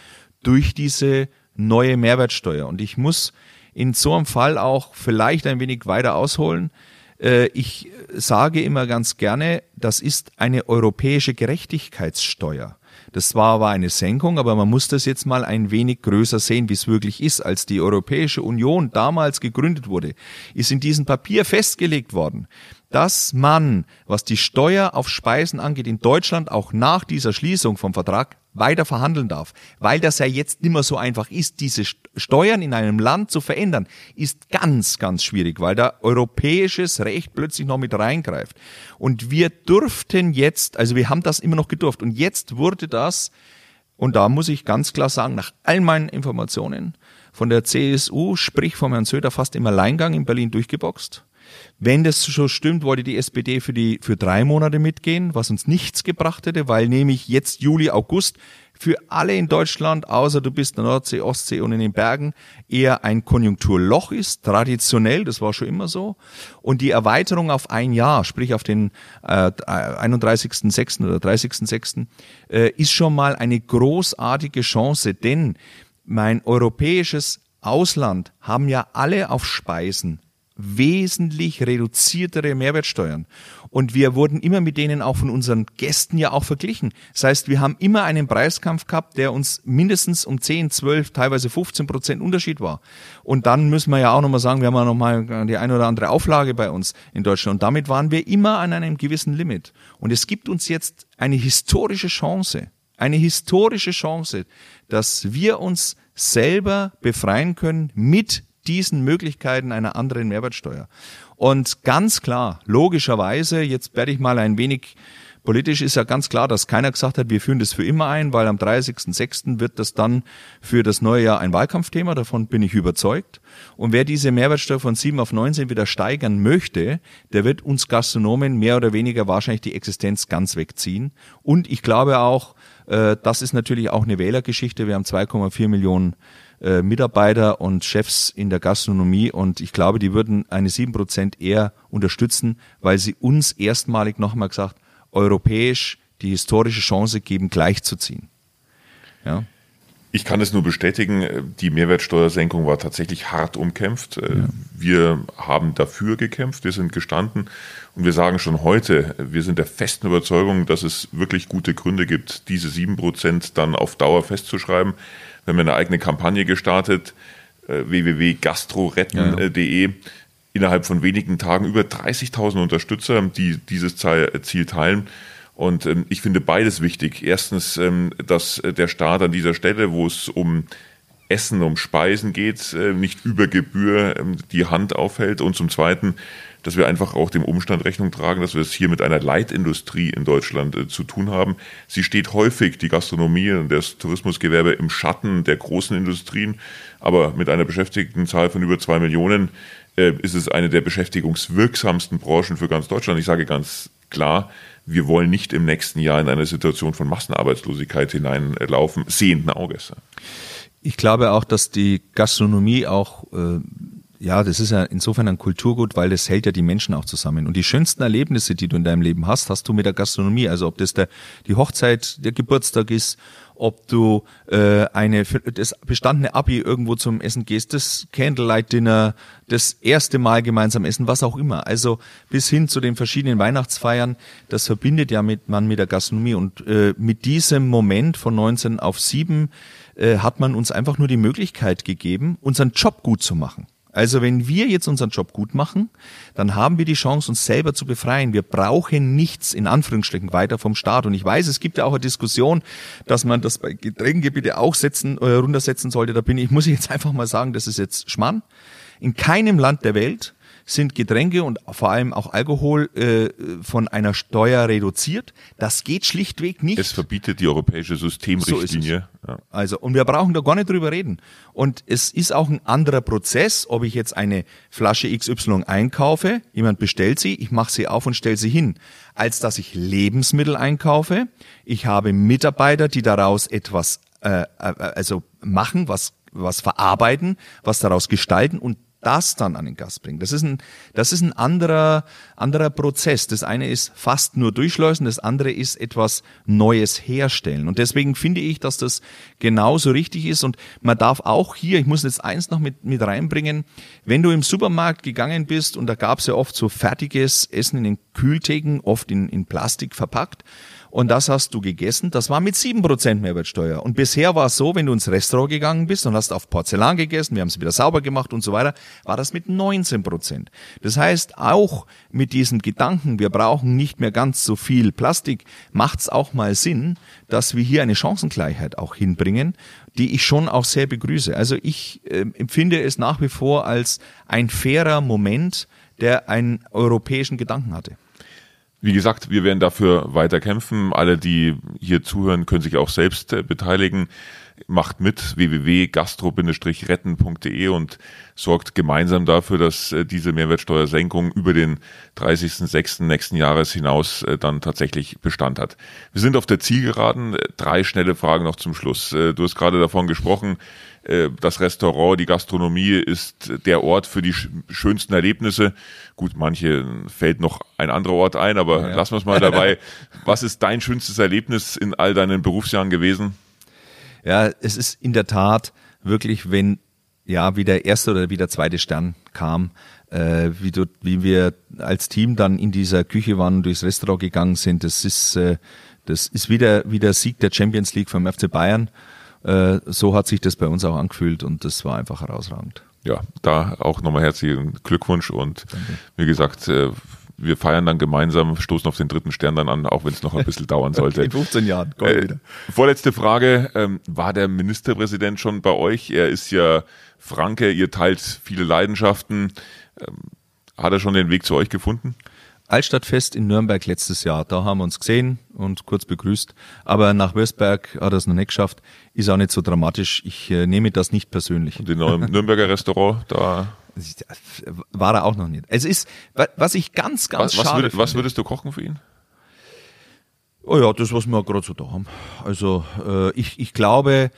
durch diese neue Mehrwertsteuer. Und ich muss in so einem Fall auch vielleicht ein wenig weiter ausholen. Äh, ich sage immer ganz gerne, das ist eine europäische Gerechtigkeitssteuer. Das war aber eine Senkung, aber man muss das jetzt mal ein wenig größer sehen, wie es wirklich ist. Als die Europäische Union damals gegründet wurde, ist in diesem Papier festgelegt worden, dass man, was die Steuer auf Speisen angeht, in Deutschland auch nach dieser Schließung vom Vertrag weiter verhandeln darf. Weil das ja jetzt nicht mehr so einfach ist, diese Steuern in einem Land zu verändern, ist ganz, ganz schwierig, weil da europäisches Recht plötzlich noch mit reingreift. Und wir durften jetzt, also wir haben das immer noch gedurft, und jetzt wurde das, und da muss ich ganz klar sagen, nach all meinen Informationen von der CSU, sprich vom Herrn Söder, fast im Alleingang in Berlin durchgeboxt. Wenn das so stimmt, wollte die SPD für die für drei Monate mitgehen, was uns nichts gebracht hätte, weil nämlich jetzt Juli, August für alle in Deutschland, außer du bist in der Nordsee, Ostsee und in den Bergen, eher ein Konjunkturloch ist, traditionell, das war schon immer so. Und die Erweiterung auf ein Jahr, sprich auf den äh, 31.06. oder 30.06., äh, ist schon mal eine großartige Chance, denn mein europäisches Ausland haben ja alle auf Speisen wesentlich reduziertere Mehrwertsteuern. Und wir wurden immer mit denen auch von unseren Gästen ja auch verglichen. Das heißt, wir haben immer einen Preiskampf gehabt, der uns mindestens um 10, 12, teilweise 15 Prozent Unterschied war. Und dann müssen wir ja auch nochmal sagen, wir haben ja nochmal die eine oder andere Auflage bei uns in Deutschland. Und damit waren wir immer an einem gewissen Limit. Und es gibt uns jetzt eine historische Chance, eine historische Chance, dass wir uns selber befreien können mit diesen Möglichkeiten einer anderen Mehrwertsteuer. Und ganz klar, logischerweise, jetzt werde ich mal ein wenig Politisch ist ja ganz klar, dass keiner gesagt hat, wir führen das für immer ein, weil am 30.06. wird das dann für das neue Jahr ein Wahlkampfthema, davon bin ich überzeugt. Und wer diese Mehrwertsteuer von 7 auf 19 wieder steigern möchte, der wird uns Gastronomen mehr oder weniger wahrscheinlich die Existenz ganz wegziehen. Und ich glaube auch, äh, das ist natürlich auch eine Wählergeschichte. Wir haben 2,4 Millionen äh, Mitarbeiter und Chefs in der Gastronomie und ich glaube, die würden eine sieben Prozent eher unterstützen, weil sie uns erstmalig nochmal gesagt, europäisch die historische Chance geben, gleichzuziehen. Ja. Ich kann es nur bestätigen, die Mehrwertsteuersenkung war tatsächlich hart umkämpft. Äh, ja. Wir haben dafür gekämpft, wir sind gestanden und wir sagen schon heute, wir sind der festen Überzeugung, dass es wirklich gute Gründe gibt, diese sieben Prozent dann auf Dauer festzuschreiben. Wir haben eine eigene Kampagne gestartet, äh, www.gastroretten.de. Ja. Innerhalb von wenigen Tagen über 30.000 Unterstützer, die dieses Ziel teilen. Und ähm, ich finde beides wichtig. Erstens, ähm, dass der Staat an dieser Stelle, wo es um Essen, um Speisen geht, äh, nicht über Gebühr ähm, die Hand aufhält. Und zum Zweiten, dass wir einfach auch dem Umstand Rechnung tragen, dass wir es hier mit einer Leitindustrie in Deutschland äh, zu tun haben. Sie steht häufig, die Gastronomie und das Tourismusgewerbe, im Schatten der großen Industrien, aber mit einer Beschäftigtenzahl von über zwei Millionen äh, ist es eine der beschäftigungswirksamsten Branchen für ganz Deutschland. Ich sage ganz klar, wir wollen nicht im nächsten Jahr in eine Situation von Massenarbeitslosigkeit hineinlaufen, sehenden Auges. Ich glaube auch, dass die Gastronomie auch äh, ja, das ist ja insofern ein Kulturgut, weil das hält ja die Menschen auch zusammen. Und die schönsten Erlebnisse, die du in deinem Leben hast, hast du mit der Gastronomie. Also ob das der, die Hochzeit, der Geburtstag ist, ob du äh, eine das bestandene Abi irgendwo zum Essen gehst, das Candlelight Dinner, das erste Mal gemeinsam essen, was auch immer. Also bis hin zu den verschiedenen Weihnachtsfeiern, das verbindet ja mit man mit der Gastronomie und äh, mit diesem Moment von 19 auf 7 äh, hat man uns einfach nur die Möglichkeit gegeben, unseren Job gut zu machen. Also wenn wir jetzt unseren Job gut machen, dann haben wir die Chance, uns selber zu befreien. Wir brauchen nichts in Anführungsstrichen weiter vom Staat. Und ich weiß, es gibt ja auch eine Diskussion, dass man das bei Getränkegebiete auch setzen, äh, runtersetzen sollte. Da bin ich, muss ich jetzt einfach mal sagen, das ist jetzt Schmarrn. In keinem Land der Welt sind Getränke und vor allem auch Alkohol äh, von einer Steuer reduziert. Das geht schlichtweg nicht. Es verbietet die europäische Systemrichtlinie. So ja. Also, und wir brauchen da gar nicht drüber reden. Und es ist auch ein anderer Prozess, ob ich jetzt eine Flasche XY einkaufe, jemand bestellt sie, ich mache sie auf und stelle sie hin, als dass ich Lebensmittel einkaufe. Ich habe Mitarbeiter, die daraus etwas äh, äh also machen, was was verarbeiten, was daraus gestalten und das dann an den Gast bringen. Das ist ein, das ist ein anderer, anderer Prozess. Das eine ist fast nur durchschleusen, das andere ist etwas Neues herstellen. Und deswegen finde ich, dass das genauso richtig ist. Und man darf auch hier, ich muss jetzt eins noch mit, mit reinbringen, wenn du im Supermarkt gegangen bist und da gab es ja oft so fertiges Essen in den Kühltheken, oft in, in Plastik verpackt, und das hast du gegessen. Das war mit sieben Prozent Mehrwertsteuer. Und bisher war es so, wenn du ins Restaurant gegangen bist und hast auf Porzellan gegessen, wir haben es wieder sauber gemacht und so weiter, war das mit 19 Prozent. Das heißt, auch mit diesem Gedanken, wir brauchen nicht mehr ganz so viel Plastik, macht es auch mal Sinn, dass wir hier eine Chancengleichheit auch hinbringen, die ich schon auch sehr begrüße. Also ich äh, empfinde es nach wie vor als ein fairer Moment, der einen europäischen Gedanken hatte. Wie gesagt, wir werden dafür weiter kämpfen. Alle, die hier zuhören, können sich auch selbst äh, beteiligen. Macht mit www.gastro-retten.de und sorgt gemeinsam dafür, dass äh, diese Mehrwertsteuersenkung über den 30.06. nächsten Jahres hinaus äh, dann tatsächlich Bestand hat. Wir sind auf der Zielgeraden. Drei schnelle Fragen noch zum Schluss. Äh, du hast gerade davon gesprochen, das Restaurant, die Gastronomie ist der Ort für die schönsten Erlebnisse. Gut, manche fällt noch ein anderer Ort ein, aber ja, ja. lassen wir es mal dabei. Was ist dein schönstes Erlebnis in all deinen Berufsjahren gewesen? Ja, es ist in der Tat wirklich, wenn ja wie der erste oder wie der zweite Stern kam, äh, wie, du, wie wir als Team dann in dieser Küche waren und durchs Restaurant gegangen sind. Das ist, äh, das ist wieder, wieder Sieg der Champions League vom FC Bayern. Äh, so hat sich das bei uns auch angefühlt und das war einfach herausragend. Ja, da auch nochmal herzlichen Glückwunsch und Danke. wie gesagt, äh, wir feiern dann gemeinsam, stoßen auf den dritten Stern dann an, auch wenn es noch ein bisschen dauern sollte. In 15 Jahren. Äh, wieder. Vorletzte Frage. Ähm, war der Ministerpräsident schon bei euch? Er ist ja Franke, ihr teilt viele Leidenschaften. Ähm, hat er schon den Weg zu euch gefunden? Altstadtfest in Nürnberg letztes Jahr. Da haben wir uns gesehen und kurz begrüßt. Aber nach Würzberg hat er es noch nicht geschafft. Ist auch nicht so dramatisch. Ich äh, nehme das nicht persönlich. Und in eurem Nürnberger Restaurant, da war er auch noch nicht. Es ist, was ich ganz, ganz was, schade würd, Was würdest du kochen für ihn? Oh ja, das, was wir gerade so da haben. Also äh, ich, ich glaube,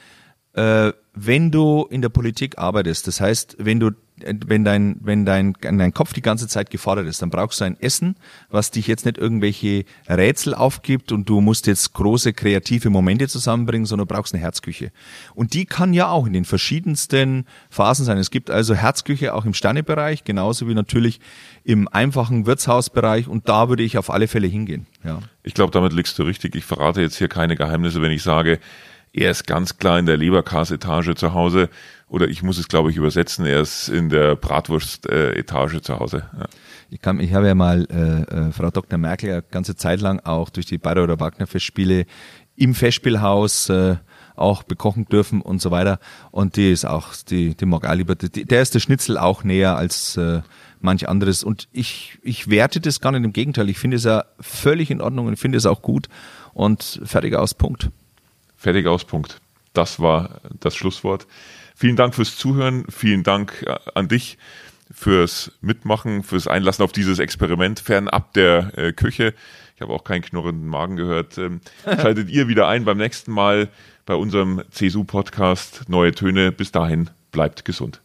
äh, wenn du in der Politik arbeitest, das heißt, wenn du wenn dein, wenn dein, dein Kopf die ganze Zeit gefordert ist, dann brauchst du ein Essen, was dich jetzt nicht irgendwelche Rätsel aufgibt und du musst jetzt große kreative Momente zusammenbringen, sondern du brauchst eine Herzküche. Und die kann ja auch in den verschiedensten Phasen sein. Es gibt also Herzküche auch im Sternebereich, genauso wie natürlich im einfachen Wirtshausbereich und da würde ich auf alle Fälle hingehen. Ja. Ich glaube, damit liegst du richtig. Ich verrate jetzt hier keine Geheimnisse, wenn ich sage, er ist ganz klar in der Leberkas-Etage zu Hause oder ich muss es, glaube ich, übersetzen, er ist in der Bratwurst-Etage zu Hause. Ja. Ich, kann, ich habe ja mal äh, äh, Frau Dr. Merkel eine ganze Zeit lang auch durch die Bayreuther Wagner Festspiele im Festspielhaus äh, auch bekochen dürfen und so weiter. Und die ist auch, die, die mag auch lieber, die, der ist der Schnitzel auch näher als äh, manch anderes. Und ich, ich werte das gar nicht, im Gegenteil. Ich finde es ja völlig in Ordnung und finde es auch gut und fertig aus, Punkt. Fertig aus, Punkt. Das war das Schlusswort. Vielen Dank fürs Zuhören. Vielen Dank äh, an dich fürs Mitmachen, fürs Einlassen auf dieses Experiment fernab der äh, Küche. Ich habe auch keinen knurrenden Magen gehört. Ähm, schaltet ihr wieder ein beim nächsten Mal bei unserem CSU-Podcast Neue Töne. Bis dahin, bleibt gesund.